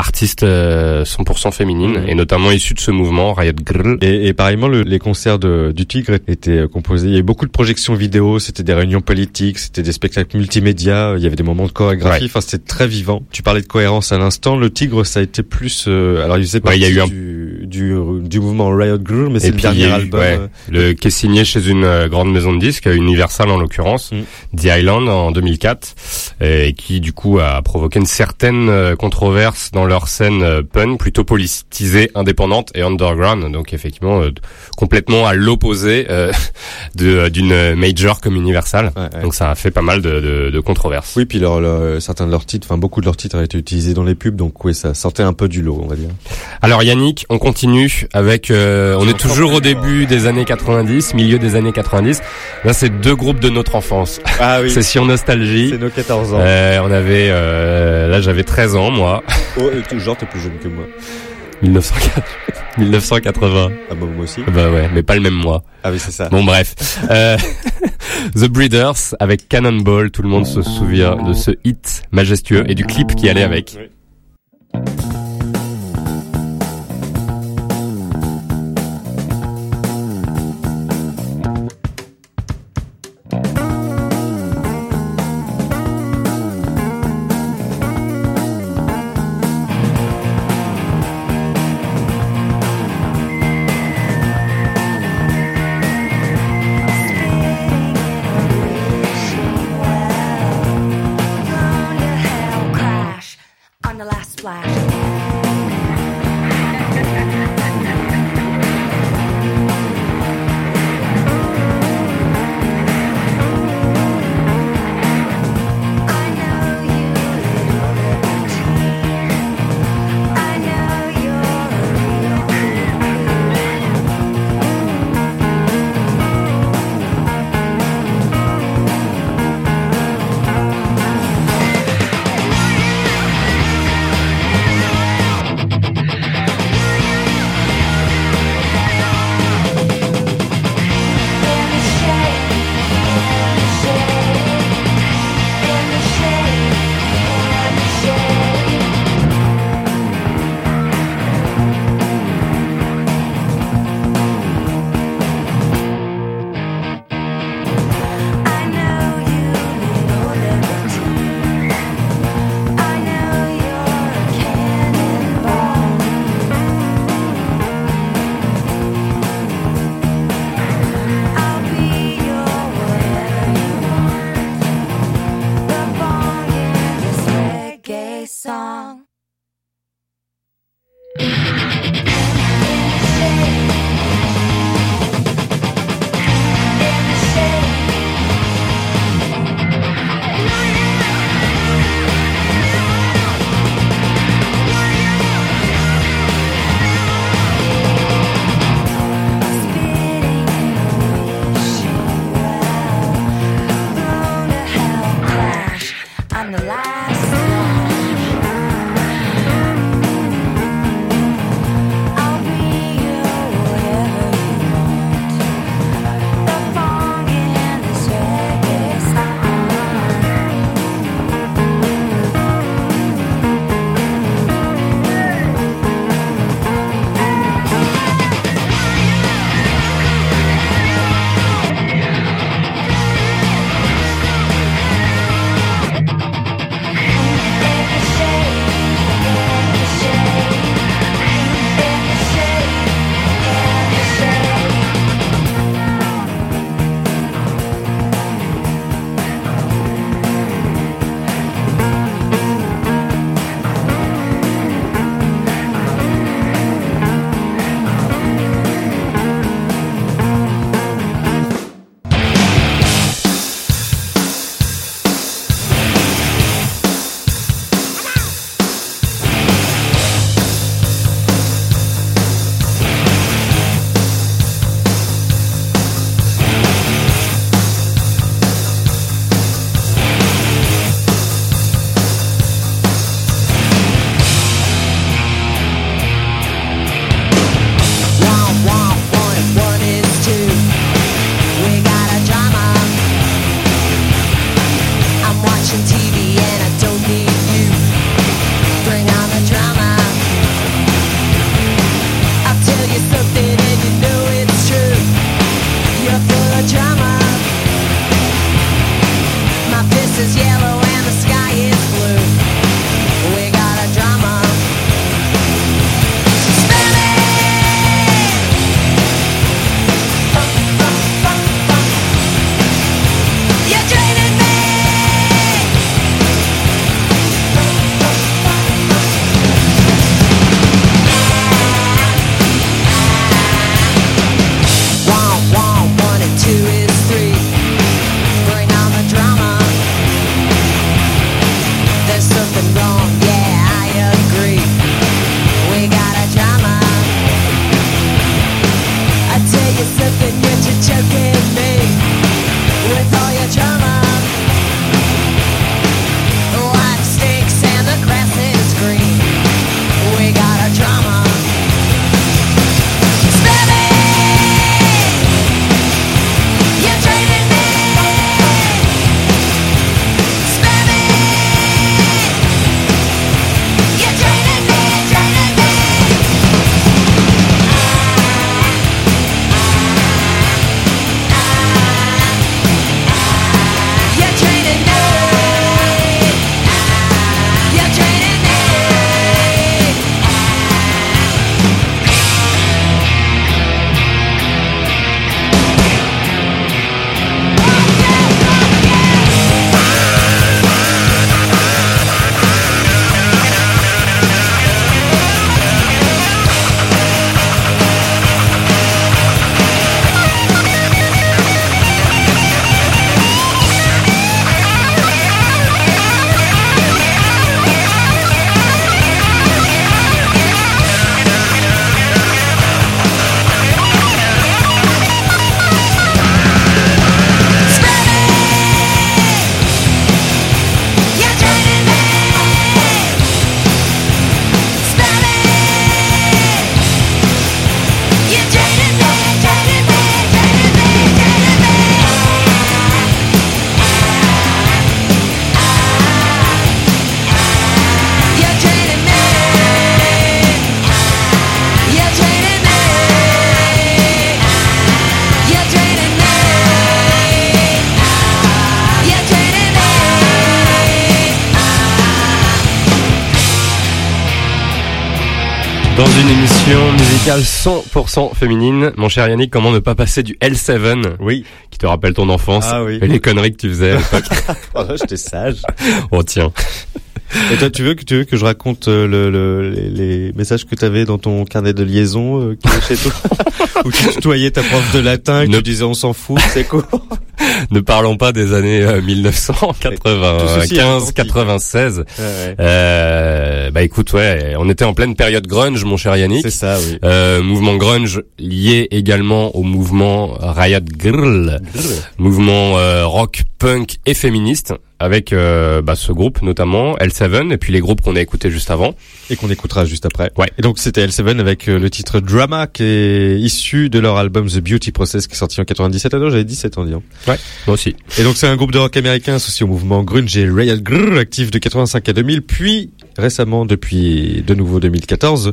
artistes euh, 100% féminines, Mhm. et notamment issues de ce mouvement Riot Girl. Et, et pareillement, le- les concerts de, du Tigre étaient euh, composés. Il y avait beaucoup de projections vidéo, c'était des réunions politiques, c'était des spectacles multimédia. Il y avait des moments de chorégraphie. Ouais. Enfin, c'était très vivant. Tu parlais de cohérence à l'instant. Le Tigre, ça a été plus. euh, alors, il faisait partie y a eu un- du, du du mouvement Riot Girl, mais c'est le dernier eu, album. ouais, euh, le qui est signé chez une euh, grande maison de disques, Universal en l'occurrence, Mm. The Island en 2004, euh, et qui du coup a provoqué une certaine controverse dans leur scène punk, plutôt politisée, indépendante et underground, donc effectivement euh, complètement à l'opposé euh, <laughs> de- d'une major comme Universal. ouais, ouais. Donc ça a fait pas mal de, de, de controverses. Oui, puis leur, leur- certains de leurs titres, enfin beaucoup de leurs titres ont été utilisés dans les pubs, donc oui, ça sortait un peu du lot, on va dire. Alors Yannick, on continue avec, euh, on est toujours au début des années 90, milieu des années 90. Là, c'est deux groupes de notre enfance. Ah oui, <laughs> Session nostalgie. c'est nos 14 ans. Euh, on avait, euh, là j'avais 13 ans moi, <laughs> Oh, genre, t'es plus jeune que moi. 1980. 1980. Ah, bah, moi aussi. Bah ouais, mais pas le même mois. Ah oui, c'est ça. Bon bref. Euh, <laughs> The Breeders avec Cannonball. Tout le monde se souvient de ce hit majestueux et du clip qui allait avec. Crash 100% féminine, mon cher Yannick, comment ne pas passer du L7 Oui. qui te rappelle ton enfance Ah oui. et les conneries que tu faisais à l'époque? <laughs> Oh, j'étais sage. <laughs> oh tiens. Et toi, tu veux que tu veux que je raconte euh, le, le- les, les messages que tu avais dans ton carnet de liaison euh, qui est chez toi? <laughs> Où tu tutoyais ta prof de latin et que Ne- tu disais on s'en fout, c'est quoi Ne parlons pas des années euh, 1995, 96. Euh, bah écoute, ouais, on était en pleine période grunge, mon cher Yannick. C'est ça, oui. Euh, mouvement grunge lié également au mouvement Riot Grrrl, mouvement euh, rock, punk et féministe, avec euh, bah, ce groupe notamment, L7, et puis les groupes qu'on a écoutés juste avant. Et qu'on écoutera juste après. Ouais. Et donc c'était L7 avec euh, le titre Drama qui est issu de leur album The Beauty Process qui est sorti en 97. Ah non, j'avais 17 ans, dis donc. Moi. Et donc c'est un groupe de rock américain associé au mouvement grunge et Riot Grrrl, actif de 85 à 2000, puis récemment depuis de nouveau 2014.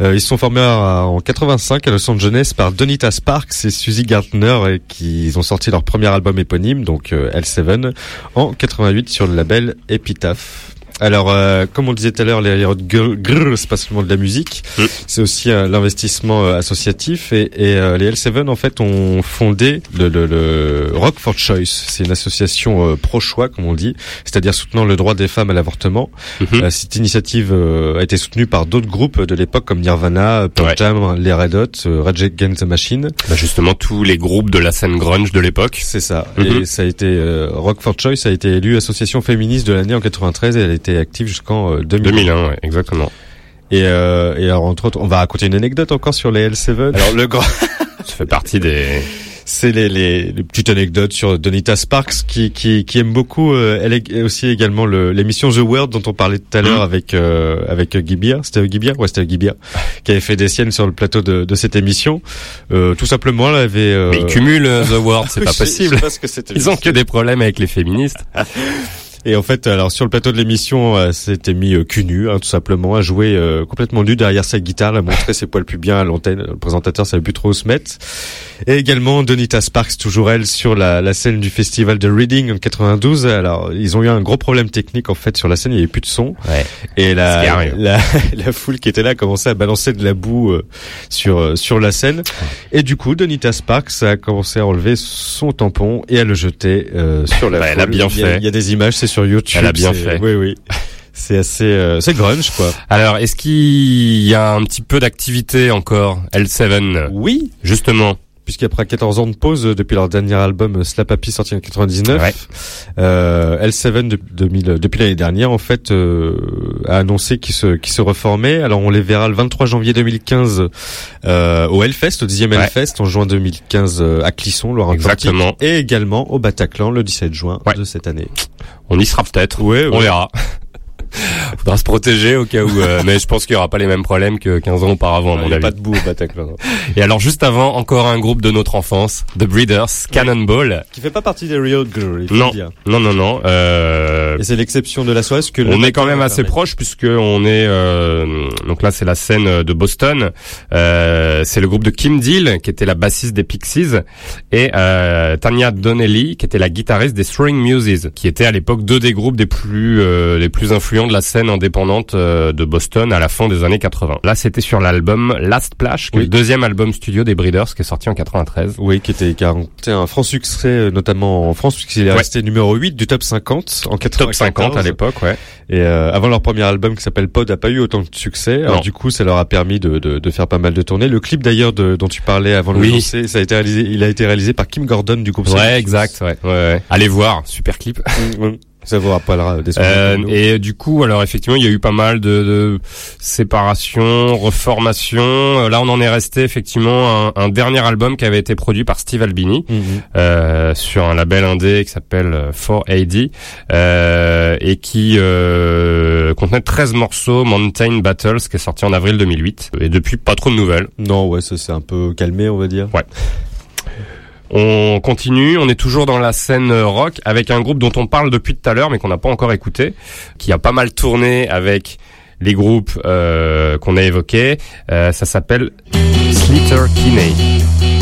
Euh, ils sont formés en 85 à Los Angeles par Donita Sparks et Suzy Gardner et qui ont sorti leur premier album éponyme, donc euh, L7, en 88 sur le label Epitaph. Alors, euh, comme on le disait tout à l'heure, les Grrrl, Grrrl, c'est pas seulement de la musique, c'est aussi euh, l'investissement euh, associatif. Et, et, euh, les L7, en fait, ont fondé le, le, le Rock for Choice. C'est une association pro-choix, comme on dit, c'est-à-dire soutenant le droit des femmes à l'avortement. Mhm. Cette initiative a été soutenue par d'autres groupes de l'époque, comme Nirvana, Pearl Ouais. Jam, les Red Hot, Rage Against the Machine. Bah, justement, tous les groupes de la scène grunge de l'époque. C'est ça. Mhm. Et ça a été euh, Rock for Choice a été élue association féministe de l'année en 93 et elle a été active jusqu'en euh, 2000. 2001, ouais, exactement. Et, euh, et alors entre autres, on va raconter une anecdote encore sur les L7. Alors le grand, <laughs> Ça fait partie des... c'est les, les, les petites anecdotes sur Donita Sparks qui qui, qui aime beaucoup. euh, elle est aussi également le- l'émission The World dont on parlait tout à l'heure Mhm. avec euh, avec Guibia. C'était Guibia, ouais c'était Guibia qui avait fait des siennes sur le plateau de, de cette émission. Euh, tout simplement, elle avait. euh, Mais ils cumulent euh, The World, c'est <laughs> pas sais- je possible. sais pas ce que. Ils ont que des problèmes avec les féministes. <laughs> Et en fait, alors sur le plateau de l'émission, euh, s'était mis euh, cul nu, hein, tout simplement, à jouer euh, complètement nu derrière sa guitare, à montrer ses poils pubiens à l'antenne. Le présentateur savait plus trop où se mettre. Et également Donita Sparks, toujours elle, sur la, la scène du festival de Reading en 92. Alors, ils ont eu un gros problème technique en fait sur la scène, il y avait plus de son. Ouais. Et la, la, <laughs> la foule qui était là a commencé à balancer de la boue euh, sur euh, sur la scène. Et du coup, Donita Sparks a commencé à enlever son tampon et à le jeter euh, sur la Bah, foule. elle a bien Il y a- fait. Il y a des images, c'est sur YouTube. Elle a bien fait. Oui, oui. C'est assez, euh, c'est grunge quoi. Alors, est-ce qu'il y a un petit peu d'activité encore, L7 Oui, Justement. Puisqu'après 14 ans de pause depuis leur dernier album euh, Slap Happy sorti en 99, Ouais. euh, L7 de- 2000, euh, depuis l'année dernière en fait euh, a annoncé qu'il se qu'il se reformait. Alors on les verra le 23 janvier 2015 euh, au Hellfest, au 10e Ouais. Hellfest en juin 2015 euh, à Clisson, Loire-Atlantique, Exactement. et également au Bataclan le 17 juin Ouais. de cette année. On y sera peut-être. On verra. <laughs> Faudra se protéger au cas où, euh, mais je pense qu'il y aura pas les mêmes problèmes que 15 ans auparavant, à Il mon y a pas de boue au Bataclan. non. Et alors, juste avant, encore un groupe de notre enfance, The Breeders, Cannonball. Qui fait pas partie des Real Girl, il faut Non. Non, non, non. Euh, Et c'est l'exception de la soirée, parce que on est quand même assez proche puisque on est euh, donc là c'est la scène de Boston. Euh, c'est le groupe de Kim Deal qui était la bassiste des Pixies et euh, Tanya Donnelly qui était la guitariste des String Muses qui étaient à l'époque deux des groupes des plus euh, les plus influents de la scène indépendante euh, de Boston à la fin des années 80. Là c'était sur l'album Last Oui. le deuxième album studio des Breeders qui est sorti en 93. Oui, qui était, qui a un franc succès, euh, notamment en France, puisqu'il est Ouais. resté numéro 8 du top 50 en 94. Top 50 à l'époque, ouais. Et euh, avant leur premier album qui s'appelle Pod a pas eu autant de succès. Alors Non. du coup, ça leur a permis de, de, de faire pas mal de tournées. Le clip d'ailleurs de, dont tu parlais avant de Oui. le lancer, ça a été réalisé, il a été réalisé par Kim Gordon du groupe. Ouais, exact, ouais, ouais, ouais. Allez voir, super clip. Youth. Ça vous rappellera des souvenirs Euh, et du coup, alors effectivement, il y a eu pas mal de, de séparations, reformations. Euh, Là, on en est resté effectivement un, un dernier album qui avait été produit par Steve Albini Mhm. euh, sur un label indé qui s'appelle euh, 4AD euh, et qui euh, contenait 13 morceaux Mountain Battles qui est sorti en avril 2008. Et depuis, pas trop de nouvelles. Non, ouais, ça s'est un peu calmé, on va dire. On continue, on est toujours dans la scène euh, rock avec un groupe dont on parle depuis tout à l'heure mais qu'on n'a pas encore écouté, qui a pas mal tourné avec les groupes euh, qu'on a évoqués. Euh, ça s'appelle Slater Kinney.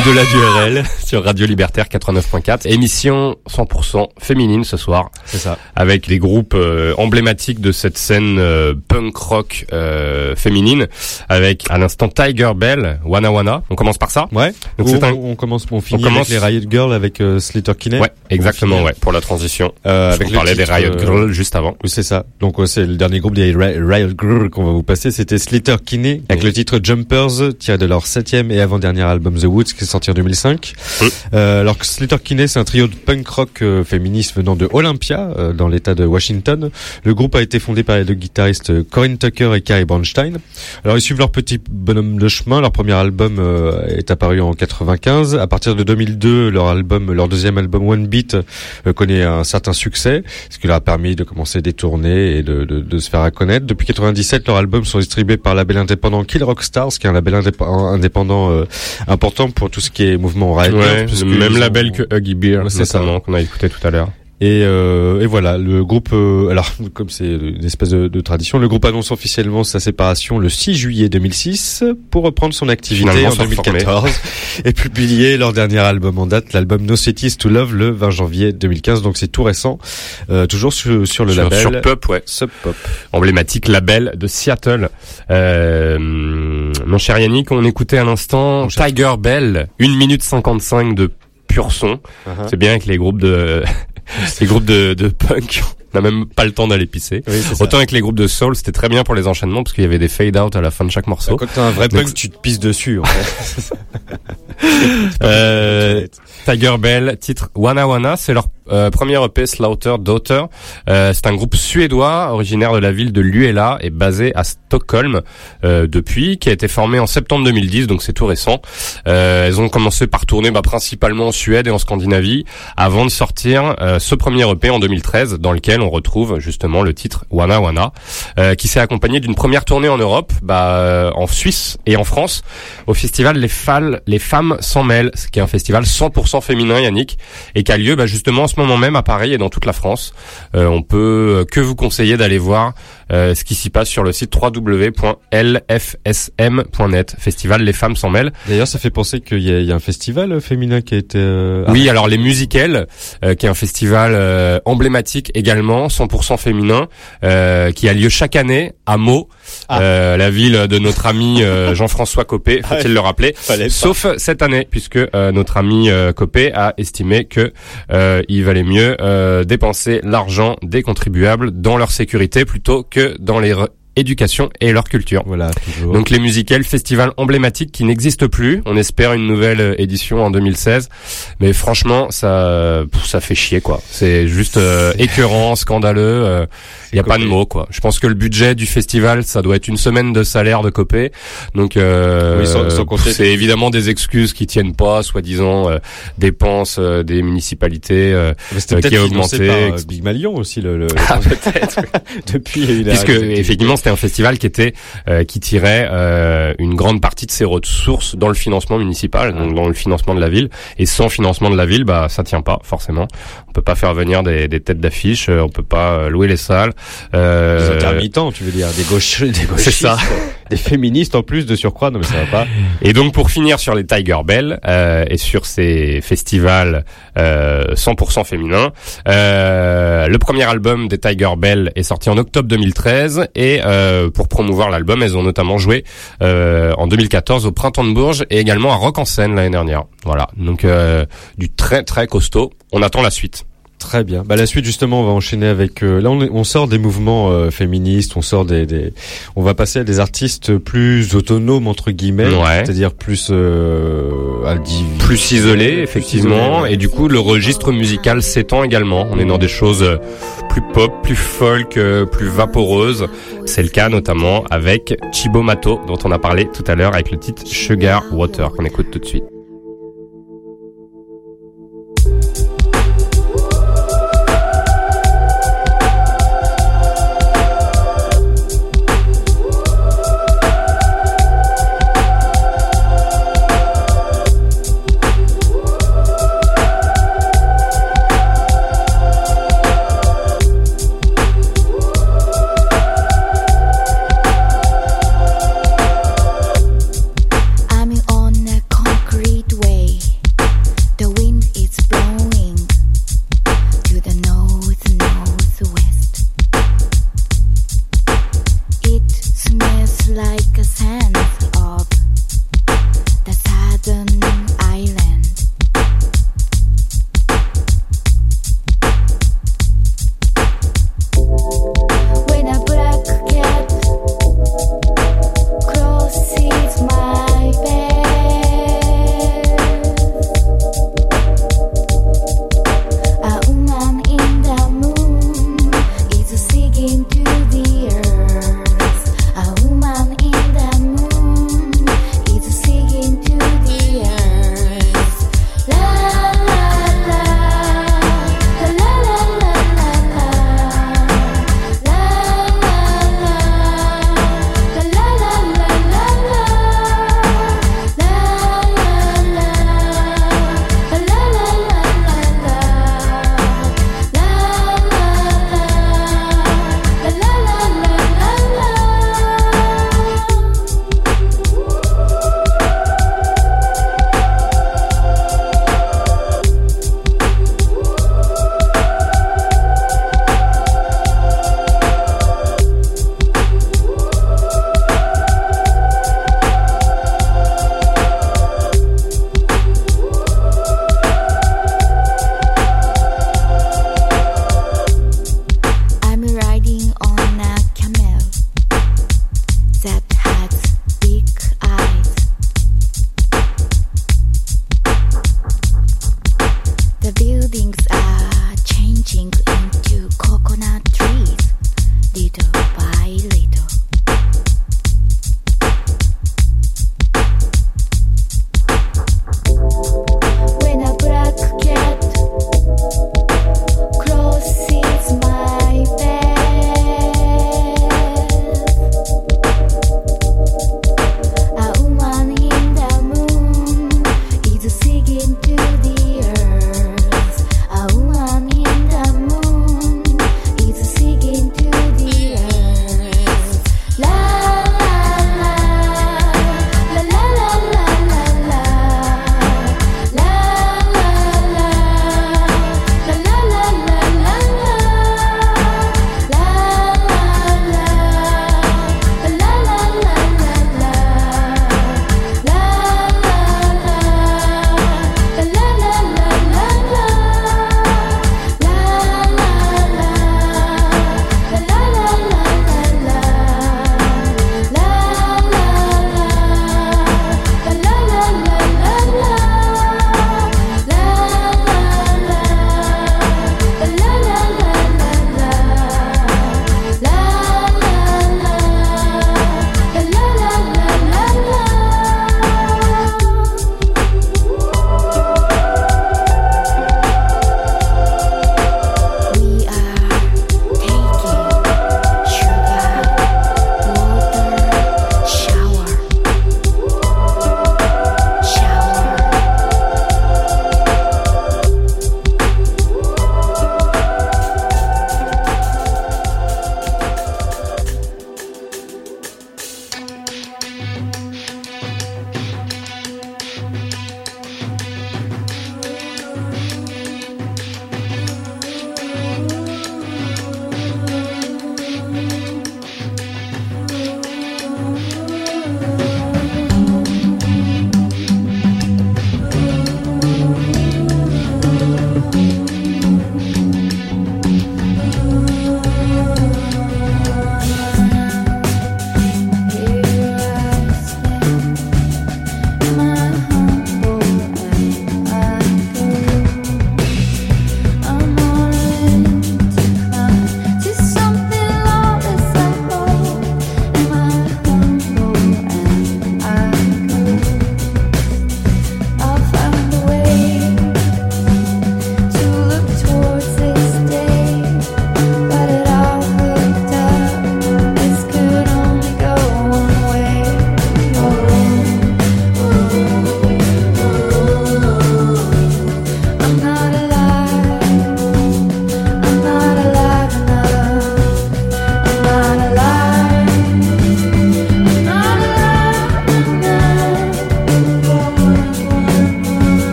Au-delà du RL sur Radio Libertaire 89.4. Émission 100% féminine ce soir. C'est ça. Avec les groupes euh, emblématiques de cette scène euh, punk rock euh, féminine. Avec à l'instant Tiger Bell, Wana Wana. On commence par ça Ouais. Donc on, c'est un- on commence, on finit commence- avec les Riot Girls avec Slater Kinney. Ouais, exactement, On ouais, pour la transition. Euh, avec vous le parlais des titre, Riot Girls juste avant. Oui, c'est ça. Donc c'est le dernier groupe des Ri- Riot Girls qu'on va vous passer. C'était Slater Kinney avec le titre Jumpers, tiré de leur septième et avant-dernier album The Woods qui est sorti en 2005. Mm. Euh, alors que Slater Kinney, c'est un trio de punk rock euh, féministe venant de Olympia, euh, dans l'État de Washington. Le groupe a été fondé par les deux guitaristes Corinne Tucker et Carrie Bronstein. Alors ils suivent leur petit bonhomme de chemin. Leur premier album euh, est apparu en 95. À partir de 2002, leur album, leur deuxième album One Beat euh, connaît un certain succès, ce qui leur a permis de commencer des tournées et de, de, de se faire reconnaître. Depuis 97, leurs albums sont distribués par le label indépendant Kill Rock Stars, qui est un label indép- indépendant euh, important pour tout ce qui est mouvement riot. Ouais, le même label que Huggy Beer, Ouais, c'est ça. notamment, qu'on a écouté tout à l'heure. Et, euh, et voilà, le groupe, euh, alors <laughs> comme c'est une espèce de, de tradition, le groupe annonce officiellement sa séparation le 6 juillet 2006 pour reprendre son activité Finalement, en se reformer. 2014 et publier leur dernier album en date, l'album No Cities to Love, le 20 janvier 2015. Donc c'est tout récent, euh, toujours sur, sur le sur, label sur Pup, ouais. Sub Pop. emblématique label de Seattle. Euh, mon cher Yannick, on écoutait à l'instant Tiger Bell, 1 minute 55 de pur son. Uh-huh. C'est bien avec les groupes de <laughs> les groupes de, de punk. On n'a même pas le temps d'aller pisser. Oui. Autant avec les groupes de soul, c'était très bien pour les enchaînements parce qu'il y avait des fade out à la fin de chaque morceau. Quand t'as un vrai punk, tu te pisses dessus. En fait. <laughs> Euh, Tiger Bell, titre Wana Wana, c'est leur euh, premier EP Slaughter Daughter. Euh, c'est un groupe suédois originaire de la ville de Luela et basé à Stockholm euh, depuis, qui a été formé en septembre 2010, donc c'est tout récent. Elles ont commencé par tourner bah, principalement en Suède et en Scandinavie, avant de sortir ce premier EP en 2013, dans lequel on retrouve justement le titre Wana Wana, euh, qui s'est accompagné d'une première tournée en Europe, bah, euh, en Suisse et en France, au festival Les, Fal- Les Femmes s'en mêlent, qui est un festival 100% féminin, Yannick, et qui a lieu bah, justement en ce moment même à Paris et dans toute la France. Euh, on peut que vous conseiller d'aller voir euh, ce qui s'y passe sur le site www.lfsm.net, festival Les Femmes s'en mêlent. D'ailleurs, ça fait penser qu'il y, y a un festival féminin qui a été. euh, Oui, alors les Musicales, euh, qui est un festival euh, emblématique également, 100% féminin, euh, qui a lieu chaque année à Meaux, Ah. euh, la ville de notre ami euh, <laughs> Jean-François Copé, faut-il le rappeler. Sauf cette année, puisque euh, notre ami euh, Copé a estimé que euh, il valait mieux euh, dépenser l'argent des contribuables dans leur sécurité plutôt que dans leur éducation et leur culture. Voilà, toujours. Donc les musicales, festival emblématique qui n'existe plus. On espère une nouvelle euh, édition en 2016, mais franchement, ça, ça fait chier quoi. C'est juste euh, écœurant, scandaleux. Il y a pas de mots quoi. Je pense que le budget du festival, ça doit être une semaine de salaire de copé. Donc euh, Oui, c'est évidemment des excuses qui tiennent pas, soi-disant euh, dépenses euh, des municipalités. euh, euh, peut-être qui a augmenté, par euh, etc. Big Malion aussi le. le <laughs> Ah, peut-être. <laughs> Depuis, il a Puisque effectivement c'était un festival qui était euh, qui tirait euh, une grande partie de ses ressources dans le financement municipal, donc dans le financement de la ville. Et sans financement de la ville, bah ça tient pas forcément. On peut pas faire venir des, des têtes d'affiche, euh, on peut pas euh, louer les salles. Euh, Des intermittents, tu veux dire, des gauches, des gauchistes, C'est ça. <laughs> des féministes en plus de surcroît, non mais ça va pas. Et donc pour finir sur les Tiger Bell euh, et sur ces festivals euh, 100% féminins, euh, le premier album des Tiger Bell est sorti en octobre 2013 et euh, pour promouvoir l'album, elles ont notamment joué euh, en 2014 au Printemps de Bourges et également à Rock en scène l'année dernière. Voilà, donc euh, du très très costaud. On attend la suite. Très bien. Bah la suite justement, on va enchaîner avec. euh, là, on, on sort des mouvements euh, féministes, on sort des, des. On va passer à des artistes plus autonomes entre guillemets, Ouais. c'est-à-dire plus euh, individu- Plus isolé effectivement et du coup le registre musical s'étend également. On est dans des choses euh, plus pop, plus folk, euh, plus vaporeuses. C'est le cas notamment avec Chibo Mato dont on a parlé tout à l'heure avec le titre Sugar Water qu'on écoute tout de suite.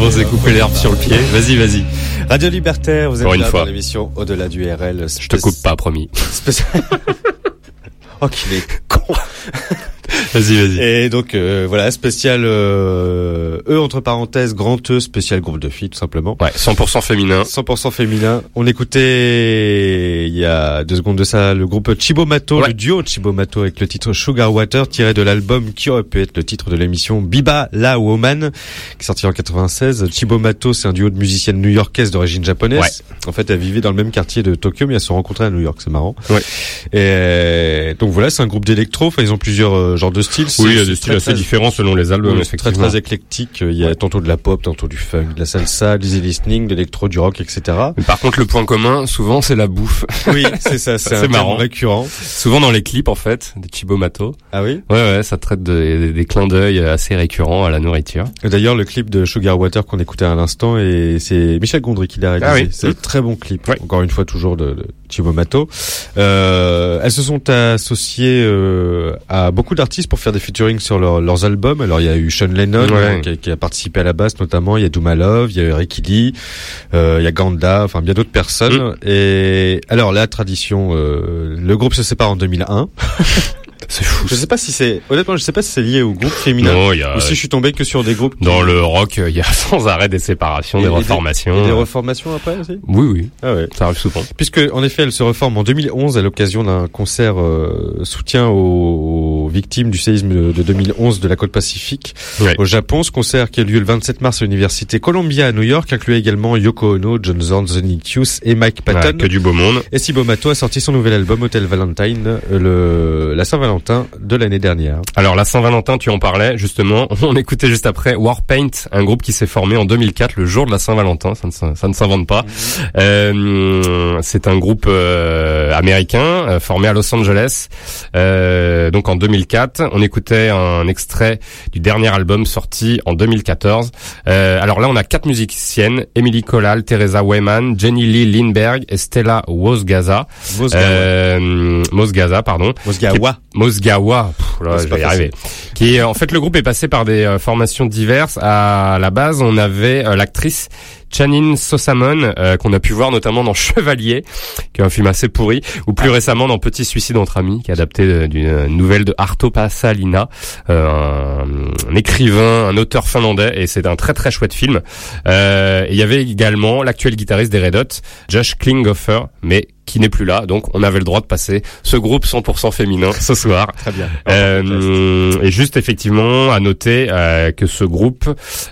Comment c'est couper l'herbe sur le pied Vas-y, vas-y. Radio Libertaire, vous êtes Pour une là fois. dans l'émission Au-delà du RL. Je te coupe pas, promis. Spécial... <laughs> oh, qu'il est con. Vas-y, vas-y. Et donc euh, voilà, spécial euh, E entre parenthèses, grand E, spécial groupe de filles tout simplement. Ouais, 100% féminin. 100% féminin. On écoutait il y a deux secondes de ça le groupe Chibomato, Ouais. le duo Chibomato avec le titre Sugar Water tiré de l'album qui aurait pu être le titre de l'émission Biba La Woman qui est sorti en 96. Chibomato c'est un duo de musiciennes new-yorkaises d'origine japonaise. En fait, elles vivaient dans le même quartier de Tokyo mais elles se sont rencontrées à New York, c'est marrant. Ouais. Et donc voilà, c'est un groupe d'électro, enfin ils ont plusieurs euh, genres de styles. Oui, il y a des styles assez différents selon les albums, oui, très effectivement. très éclectique. Il y a tantôt de la pop, tantôt du funk, de la salsa, du easy listening, de l'électro, du rock, etc. Mais par contre, le point commun, souvent, c'est la bouffe. <laughs> Oui, c'est ça, c'est <laughs> un marrant. récurrent. souvent dans les clips, en fait, de Chibomato. Ah oui? Ouais, ouais, ça traite de- des, des clins d'œil assez récurrents à la nourriture. D'ailleurs, le clip de Sugar Water qu'on écoutait à l'instant, et c'est Michel Gondry qui l'a réalisé. Ah oui. C'est un très bon clip. Ouais. Encore une fois, toujours de, de Thibaut Mato. Euh, elles se sont associées euh, à beaucoup d'artistes pour faire des featuring sur leur- leurs albums. Alors, il y a eu Sean Lennon Ouais. euh, qui, a, qui a participé à la basse, notamment. Il y a Douma Love, il y a eu Ricky Lee, euh, il y a Ganda, enfin bien d'autres personnes. Et alors, la tradition, euh, le groupe se sépare en 2001. <laughs> C'est fou. Je sais pas si c'est, honnêtement, je sais pas si c'est lié au groupe féminin. Non, il y a, Ou si je suis tombé que sur des groupes qui- dans le rock, il y a <laughs> sans arrêt des séparations, Et- des et des- reformations. Et des reformations après aussi Oui, oui, Ah ouais. ça arrive souvent. Puisque en effet, elle se reforme en 2011 à l'occasion d'un concert euh, soutien aux victimes du séisme de 2011 de la côte Pacifique Ouais. au Japon. Ce concert qui a lieu le 27 mars à l'université Columbia à New York incluait également Yoko Ono, John Zorn, The et Mike Ouais, Patton. que du beau monde. Et Sibomato a sorti son nouvel album Hotel Valentine le la Saint-Valentin de l'année dernière. Alors la Saint-Valentin, tu en parlais justement. <laughs> On écoutait juste après Warpaint, un groupe qui s'est formé en 2004, le jour de la Saint-Valentin. Ça ne, s'in- ça ne s'invente pas. Euh, c'est un groupe euh, américain euh, formé à Los Angeles. Euh, donc en 2004, on écoutait un extrait du dernier album sorti en 2014. Euh, alors là, on a quatre musiciennes Emily Collal, Teresa Wayman, Jenny Lee Lindbergh et Stella Wozgaza. Mosgawa. Euh, Mosgaza, pardon. Mosgawa. Mosgawa, Pff, là, C'est je vais y arriver. Qui est, en fait, le groupe est passé par des euh, formations diverses. À la base, on avait euh, l'actrice Channing Sosamon, euh, qu'on a pu voir notamment dans Chevalier, qui est un film assez pourri, ou plus récemment dans Petit suicide entre amis, qui est adapté euh, d'une nouvelle de Arto Passalina, euh, un, un écrivain, un auteur finlandais, et c'est un très très chouette film. Euh, il y avait également l'actuel guitariste des Red Hot, Josh Klinghoffer, mais qui n'est plus là, donc on avait le droit de passer ce groupe 100% féminin ce soir. <laughs> Très bien. Euh, et juste effectivement à noter euh, que ce groupe,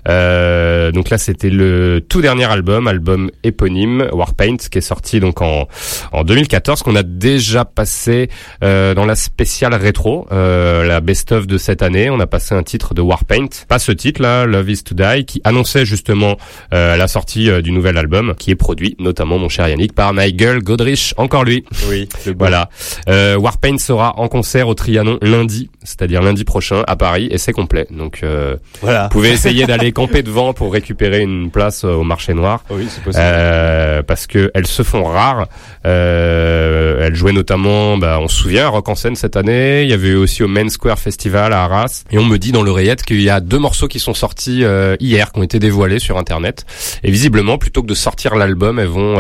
euh, donc là c'était le tout dernier album, album éponyme Warpaint, qui est sorti donc en en 2014, qu'on a déjà passé euh, dans la spéciale rétro, euh, la best of de cette année. On a passé un titre de Warpaint, pas ce titre là, Love Is to Die, qui annonçait justement euh, la sortie du nouvel album, qui est produit notamment mon cher Yannick par Nigel Godrich, encore lui. Oui. <laughs> Voilà. Euh, Warpaint sera en concert au Trianon lundi, c'est-à-dire lundi prochain à Paris, et c'est complet. Donc, euh, Voilà. vous pouvez essayer <laughs> d'aller camper devant pour récupérer une place euh, au marché noir. Oui, c'est possible. Euh, parce que elles se font rares. Euh, elles jouaient notamment, bah, on se souvient, Rock en scène cette année. Il y avait aussi au Main Square Festival à Arras. Et on me dit dans l'oreillette qu'il y a deux morceaux qui sont sortis euh, hier, qui ont été dévoilés sur Internet. Et visiblement, plutôt que de sortir l'album, elles vont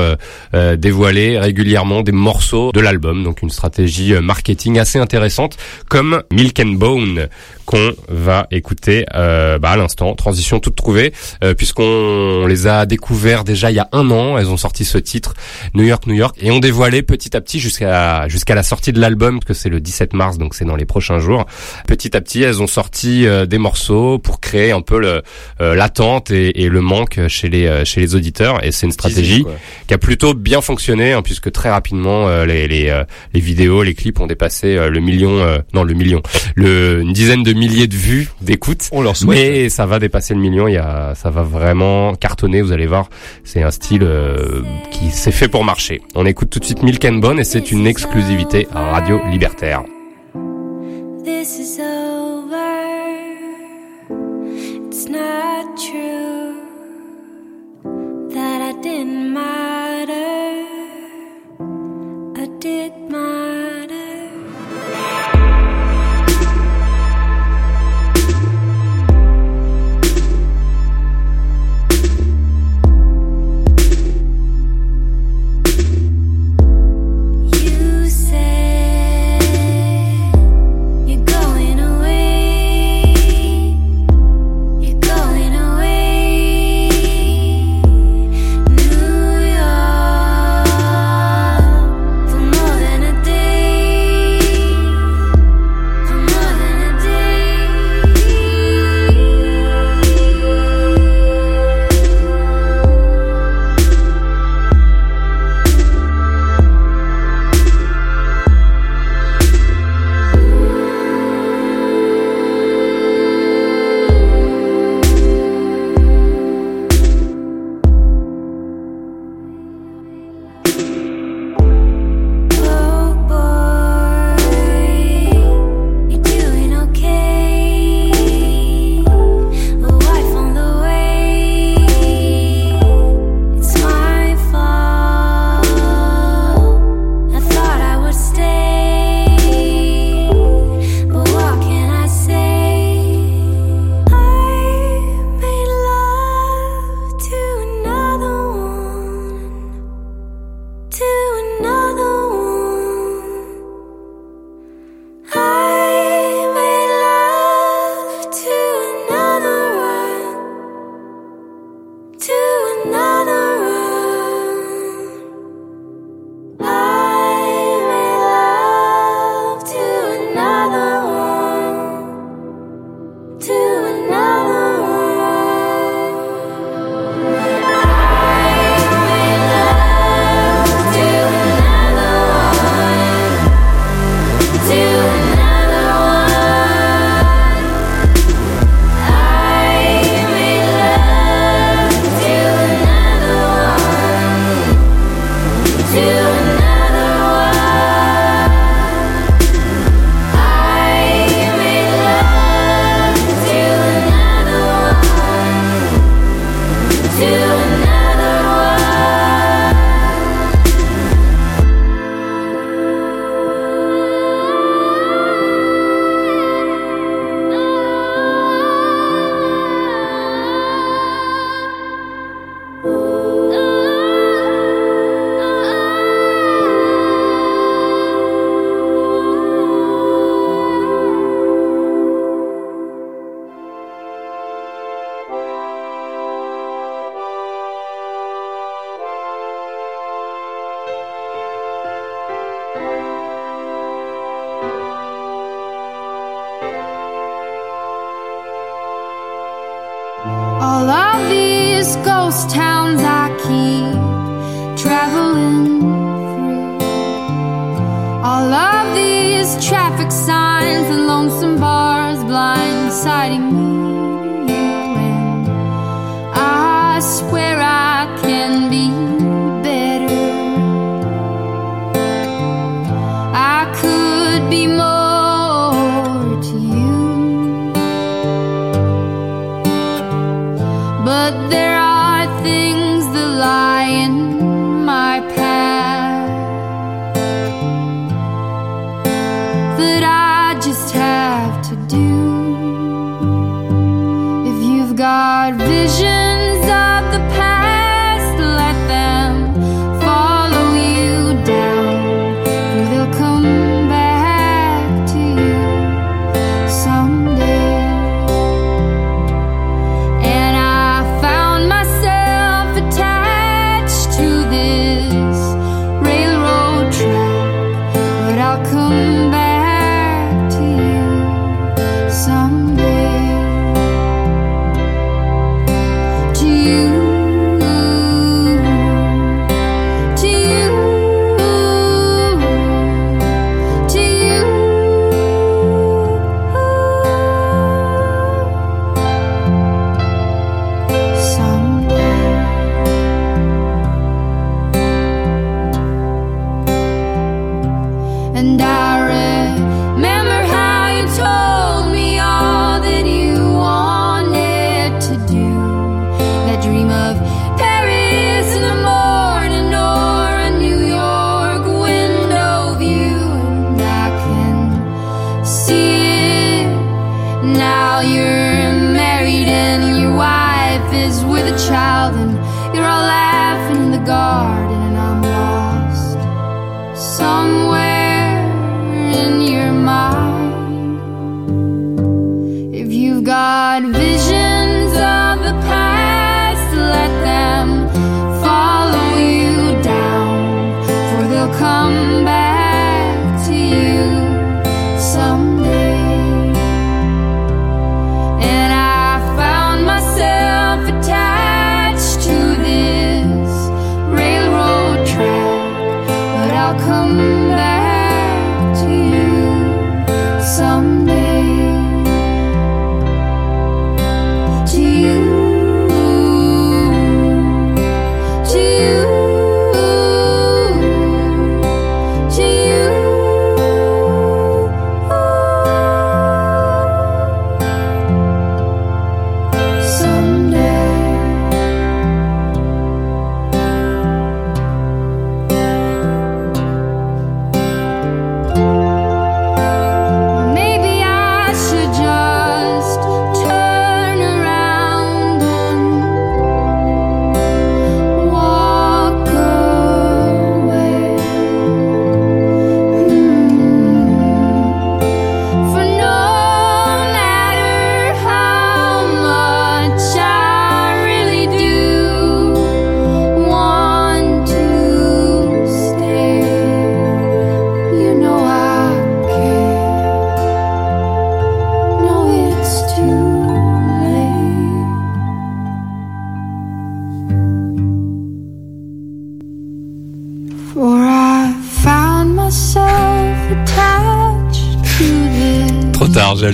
dévoiler régulièrement des morceaux de l'album. Donc une stratégie euh, marketing assez intéressante, comme Milk and Bone qu'on va écouter euh, bah, à l'instant. Transition toute trouvée, euh, puisqu'on les a découverts déjà il y a un an. Elles ont sorti ce titre New York, New York, et ont dévoilé petit à petit jusqu'à jusqu'à la sortie de l'album, que c'est le 17 mars, donc c'est dans les prochains jours. Petit à petit, elles ont sorti euh, des morceaux pour créer un peu euh, l'attente et, et le manque chez les chez les auditeurs. Et c'est une stratégie qui a plutôt bien fonctionné, hein, puisque très rapidement euh, les les, euh, les vidéos, les clips ont dépassé euh, le million, euh, non le million, le une dizaine de milliers de vues, d'écoutes. On leur souhaite. Mais ça va dépasser le million. Il y a, ça va vraiment cartonner. Vous allez voir, c'est un style euh, qui s'est fait pour marcher. On écoute tout de suite Milk and Bone et c'est une exclusivité à Radio Libertaire. This is over. It's not true that I didn't matter. I did matter.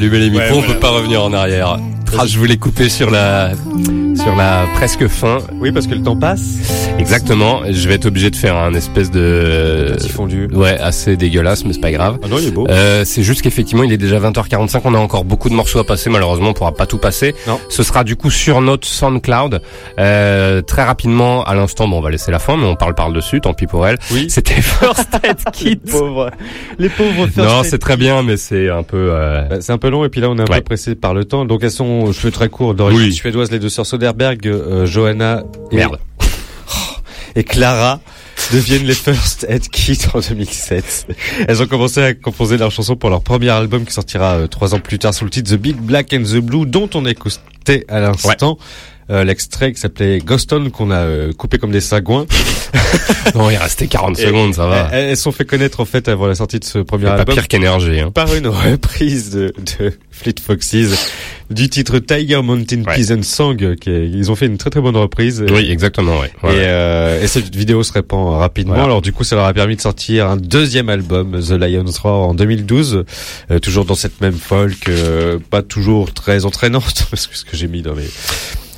Allumé les micros, Ouais, on peut pas revenir en arrière. Ah, je voulais couper sur la sur la presque fin. Oui, parce que le temps passe. Exactement. Je vais être obligé de faire un espèce de Petit fondu. ouais assez dégueulasse, mais c'est pas grave. Ah non, il est beau. Euh, c'est juste qu'effectivement, il est déjà 20h45. On a encore beaucoup de morceaux à passer. Malheureusement, on pourra pas tout passer. Non. Ce sera du coup sur notre SoundCloud. Euh, très rapidement, à l'instant, bon, on va laisser la fin, mais on parle par dessus. Tant pis pour elle. Oui. <laughs> C'était First Aid Kit. Les pauvres, les pauvres first non, c'est très bien, mais c'est un peu. euh, Bah, C'est un peu long et puis là on est un Ouais. peu pressé par le temps. Donc elles sont aux cheveux très courts d'origine Oui. suédoise, les deux sœurs Soderbergh, euh, Johanna Merde. Et Clara deviennent les First Aid Kit en 2007. Elles ont commencé à composer leurs chansons pour leur premier album qui sortira euh, trois ans plus tard sous le titre The Big Black and the Blue dont on écoutait à l'instant euh, l'extrait qui s'appelait Ghoston qu'on a euh, coupé comme des sagouins. <laughs> Non, il restait 40 Et- secondes, ça va. Elles, elles sont fait connaître en fait avant la sortie de ce premier Pas album pire qu'énergie, hein. par une reprise de, de Fleet Foxes du titre Tiger Mountain Ouais. Peasant Song. Qui est- ils ont fait une très très bonne reprise. Oui, exactement, ouais. Et, Ouais. euh, et cette vidéo se répand rapidement. Voilà. Alors du coup, ça leur a permis de sortir un deuxième album, The Lion's Roar, en 2012, euh, toujours dans cette même folk, euh, pas toujours très entraînante, <laughs> parce que ce que j'ai mis dans mes...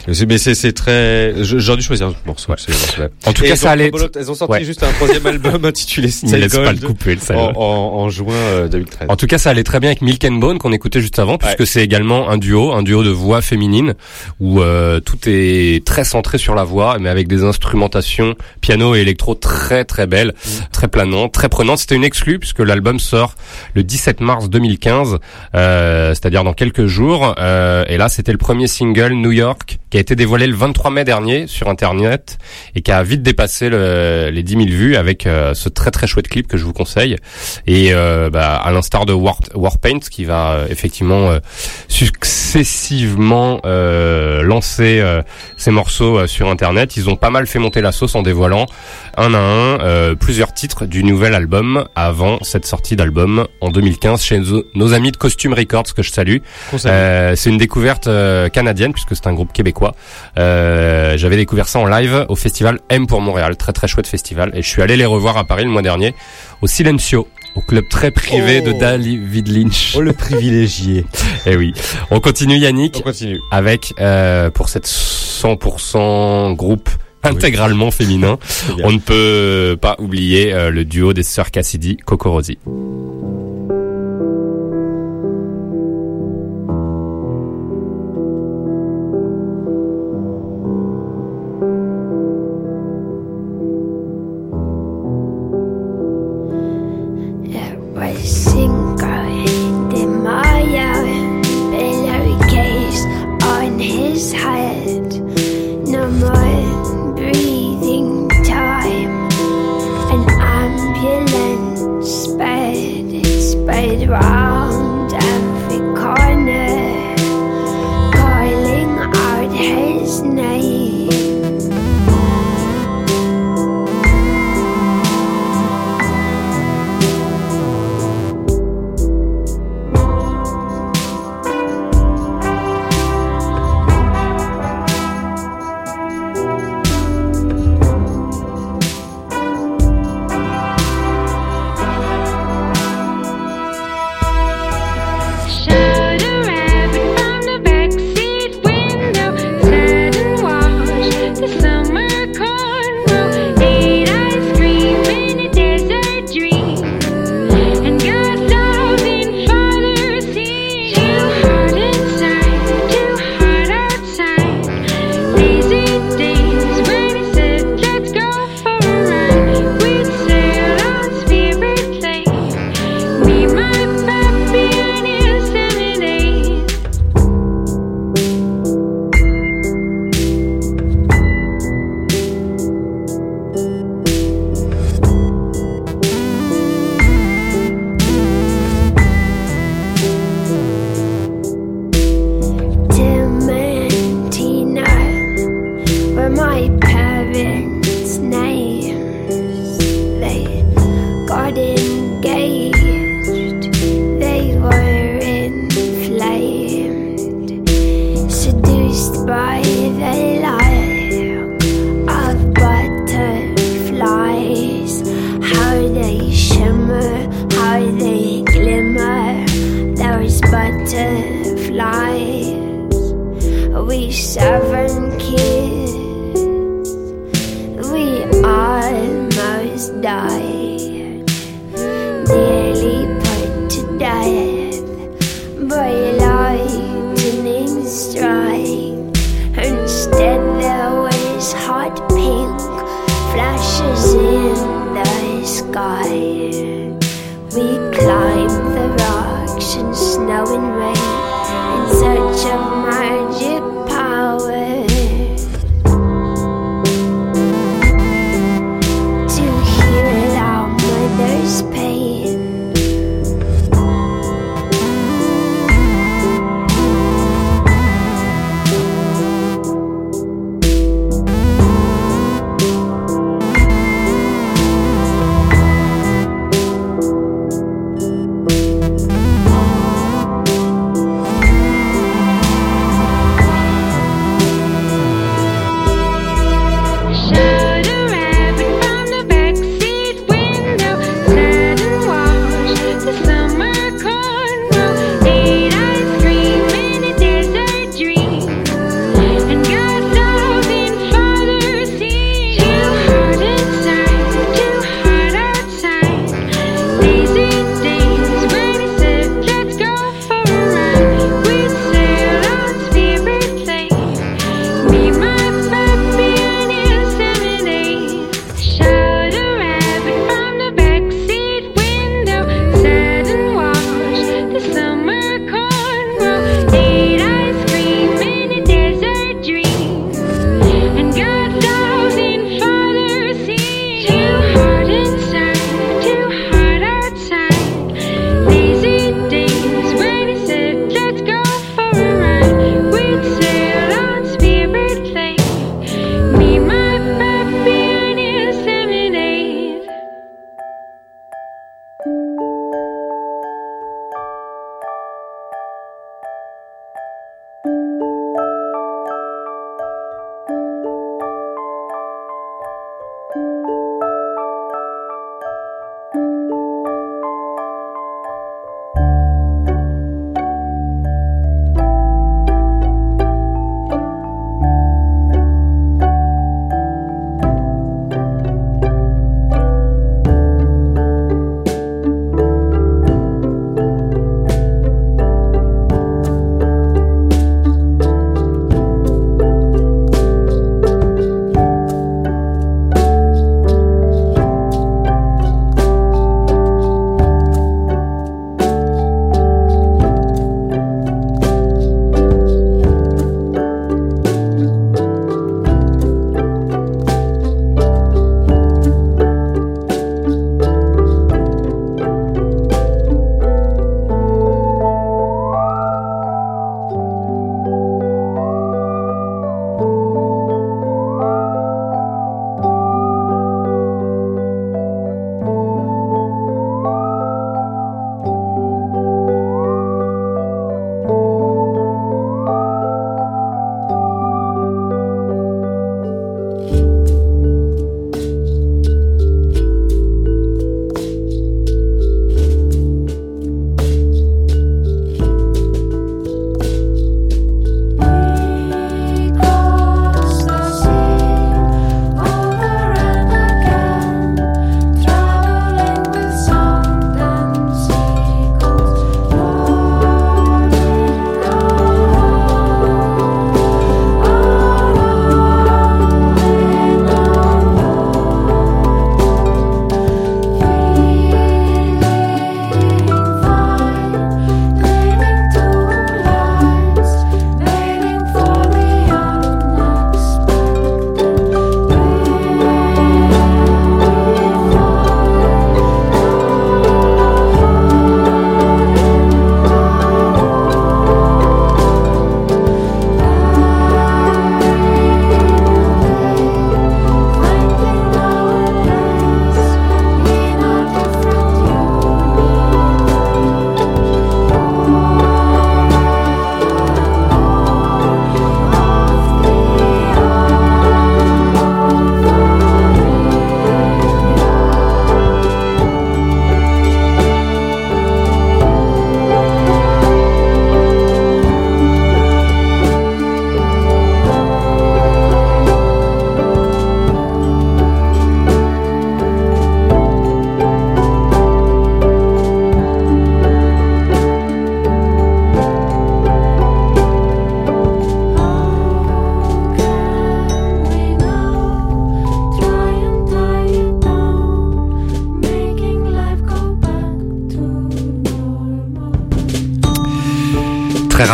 Mais c'est c'est très. J'aurais dû choisir un morceau. Ouais. En tout Et cas, ça allait. Elles ont sorti Ouais. juste un troisième album <laughs> intitulé laisse pas le couper, le en, en, en juin euh, 2013. En tout cas, ça allait très bien avec Milk and Bone qu'on écoutait juste avant, puisque c'est également un duo, un duo de voix féminine où euh, tout est très centré sur la voix, mais avec des instrumentations piano et électro très très belles, Mm. très planantes, très prenantes. C'était une exclue puisque l'album sort le 17 mars 2015, euh, c'est-à-dire dans quelques jours. Euh, et là, c'était le premier single New York qui a été dévoilé le 23 mai dernier sur Internet et qui a vite dépassé le- les 10 000 vues avec euh, ce très très chouette clip que je vous conseille. Et euh, bah, à l'instar de War, Warpaint qui va euh, effectivement euh, successivement euh, lancer euh, ces morceaux euh, sur internet, ils ont pas mal fait monter la sauce en dévoilant un à un euh, plusieurs titres du nouvel album avant cette sortie d'album en 2015 chez nos, amis de Costume Records que je salue. Euh, c'est une découverte euh, canadienne puisque c'est un groupe québécois. Euh, J'avais découvert ça en live au festival M pour Montréal, très très chouette festival, et je suis allé les revoir à Paris le mois dernier au Silencio, au club très privé Oh. de David Lynch. Oh le privilégié. <laughs> Eh oui. On continue Yannick On continue. avec euh, pour cette 100% groupe intégralement féminin. On ne peut pas oublier euh, le duo des sœurs Cassidy, Coco 啊。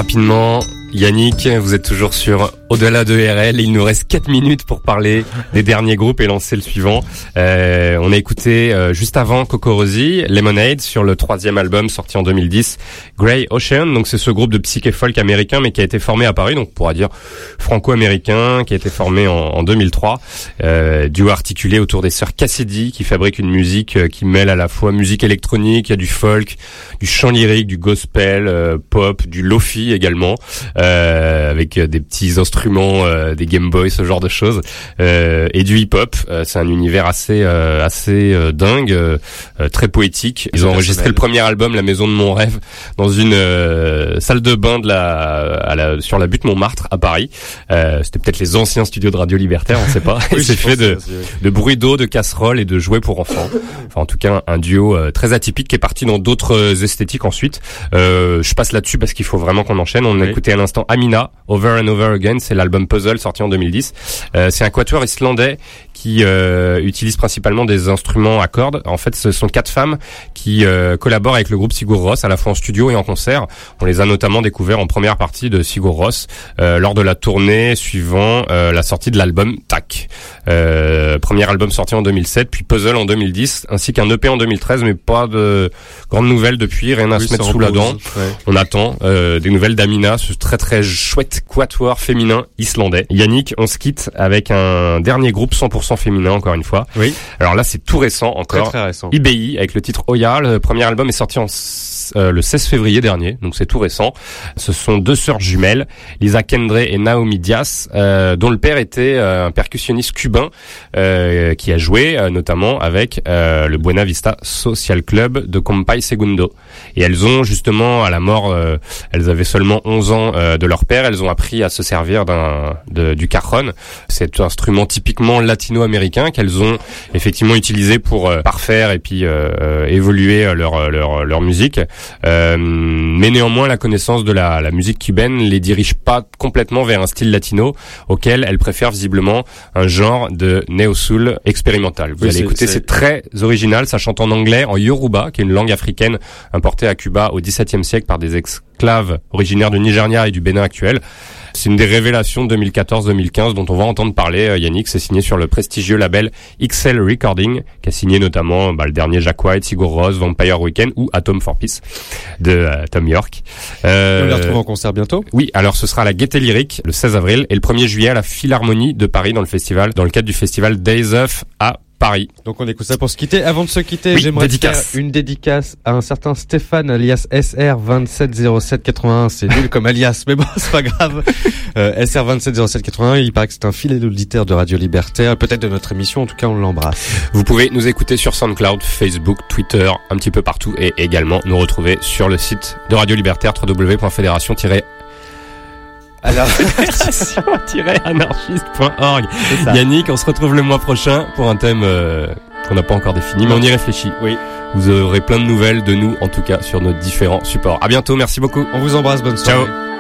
Rapidement, Yannick, vous êtes toujours sur Au-delà de RL. Il nous reste 4 minutes pour parler des derniers groupes et lancer le suivant. Euh, on a écouté euh, juste avant Coco Rosie, Lemonade, sur le troisième album sorti en 2010, Grey Ocean. Donc c'est ce groupe de psyché folk américain, mais qui a été formé à Paris, donc on pourra dire franco-américain, qui a été formé en, en 2003. Euh, duo articulé autour des sœurs Cassidy, qui fabriquent une musique euh, qui mêle à la fois musique électronique, il y a du folk, du chant lyrique, du gospel, euh, pop, du lofi également, euh, avec euh, des petits instruments, euh, des Game Boy, ce genre de choses, euh, et du hip-hop. Euh, c'est un univers assez euh, assez euh, dingue, très poétique. Ils ont enregistré le premier album, La Maison de mon rêve, dans une euh, salle de bain de la, à la sur la butte Montmartre à Paris. Euh, C'était peut-être les anciens studios de Radio Libertaire, on sait pas. <laughs> Oui, c'est fait de de bruit d'eau, de casseroles et de jouets pour enfants. Enfin, en tout cas, un duo euh, très atypique qui est parti dans d'autres esthétiques ensuite. Euh, je passe là-dessus parce qu'il faut vraiment qu'on enchaîne. On a Oui. écouté à l'instant Amina, Over and Over Again. C'est l'album Puzzle sorti en 2010. Euh, c'est un quatuor islandais qui euh, utilise principalement des instruments à cordes. En fait, ce sont quatre femmes qui euh, collaborent avec le groupe Sigur Rós à la fois en studio et en concert. On les a notamment découverts en première partie de Sigur Rós euh, lors de la tournée suivant euh, la sortie de l'album Tac. Premier album sorti en 2007, puis Puzzle en 2010, ainsi qu'un EP en 2013, mais pas de grandes nouvelles depuis, rien à Oui, se mettre sous la dent. ouais. On attend euh, des nouvelles d'Amina, ce très très chouette quatuor féminin islandais. Yannick, on se quitte avec un dernier groupe 100% féminin encore une fois. Oui. Alors là, c'est tout récent Très encore. très récent. IBI avec le titre Oya. Le premier album est sorti en euh, le 16 février dernier, donc c'est tout récent. Ce sont deux sœurs jumelles, Lisa Kendre et Naomi Diaz, euh, dont le père était euh, un percussionniste cubain euh, qui a joué euh, notamment avec le Buena Vista Social Club de Compay Segundo. Et elles ont justement, à la mort, elles avaient seulement 11 ans de leur père, elles ont appris à se servir d'un du cajon, cet instrument typiquement latino-américain qu'elles ont effectivement utilisé pour parfaire et puis évoluer leur, leur leur musique. Euh, mais néanmoins, la connaissance de la, la musique cubaine les dirige pas complètement vers un style latino auquel elles préfèrent visiblement un genre de néo-soul expérimental. Vous Oui, allez écouter, c'est- c'est très original. Ça chante en anglais, en yoruba, qui est une langue africaine importée à Cuba au XVIIe siècle par des esclaves originaires du Nigeria et du Bénin actuel. C'est une des révélations de 2014-2015 dont on va entendre parler. euh, Yannick, c'est signé sur le prestigieux label XL Recording, qui a signé notamment bah, le dernier Jack White, Sigur Rós, Vampire Weekend ou Atom for Peace de euh, Tom York. Euh, On les retrouve en concert bientôt. oui, alors ce sera à la Gaieté Lyrique le 16 avril et le 1er juillet à la Philharmonie de Paris dans le festival, dans le cadre du festival Days of à Paris. Donc on écoute ça pour se quitter. Avant de se quitter, Oui, j'aimerais faire une dédicace à un certain Stéphane alias SR270781. C'est nul comme alias, mais bon, <laughs> c'est pas grave. Euh, SR270781, il paraît que c'est un fidèle auditeur de Radio Libertaire, peut-être de notre émission, en tout cas on l'embrasse. Vous pouvez nous écouter sur SoundCloud, Facebook, Twitter, un petit peu partout et également nous retrouver sur le site de Radio Libertaire www.fédération- Alors, <laughs> anarchiste.org. Yannick, on se retrouve le mois prochain pour un thème euh, qu'on n'a pas encore défini, mais on y réfléchit. Oui. Vous aurez plein de nouvelles de nous, en tout cas, sur nos différents supports. À bientôt, merci beaucoup. on vous embrasse, bonne soirée. Ciao.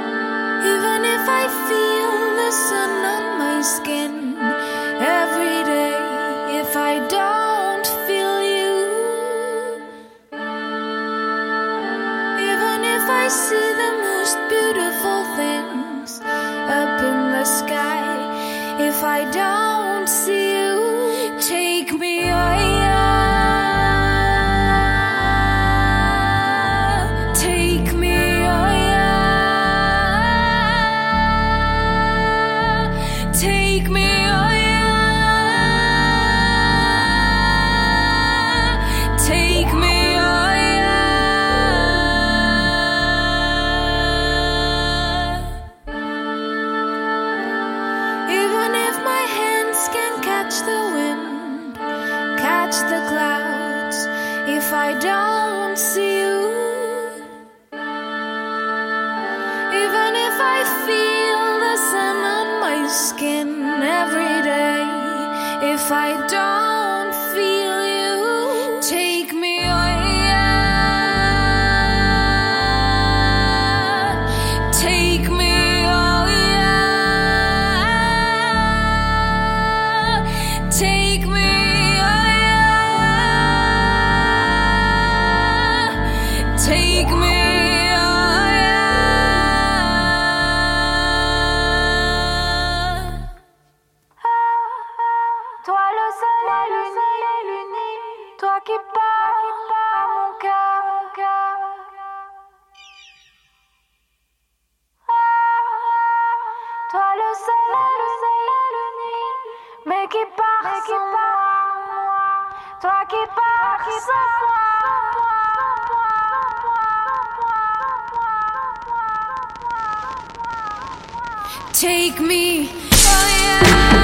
take me. Oh, yeah.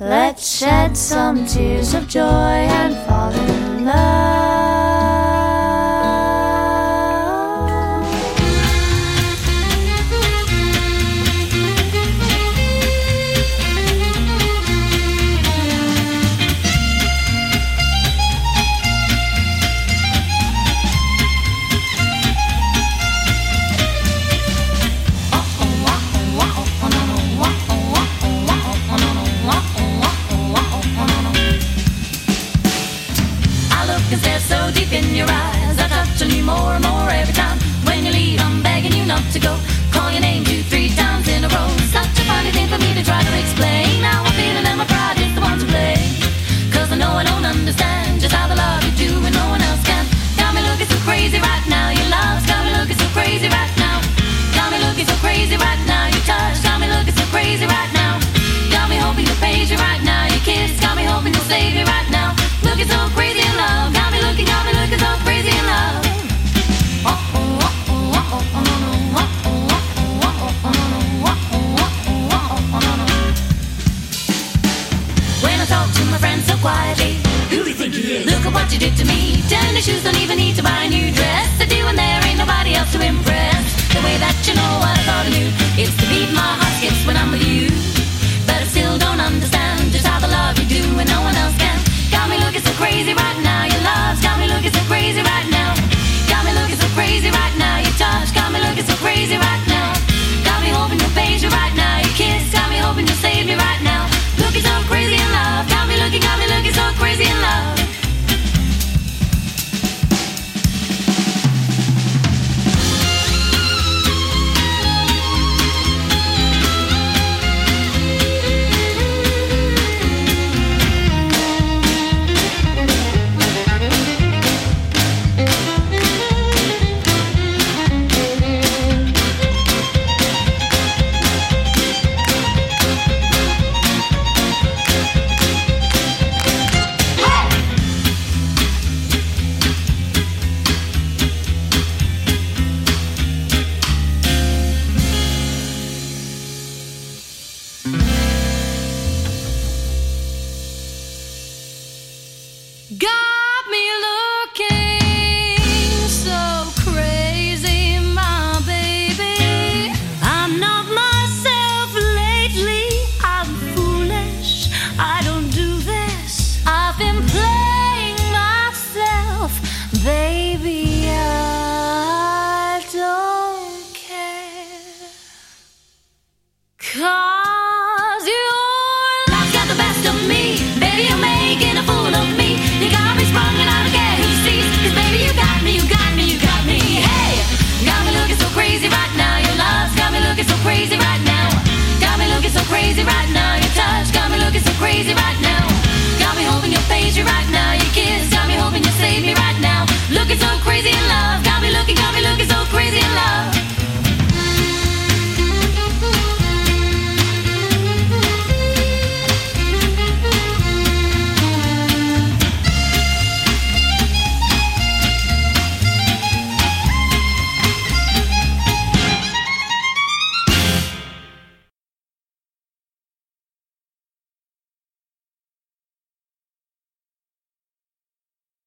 Let's shed some tears of joy and fall in love.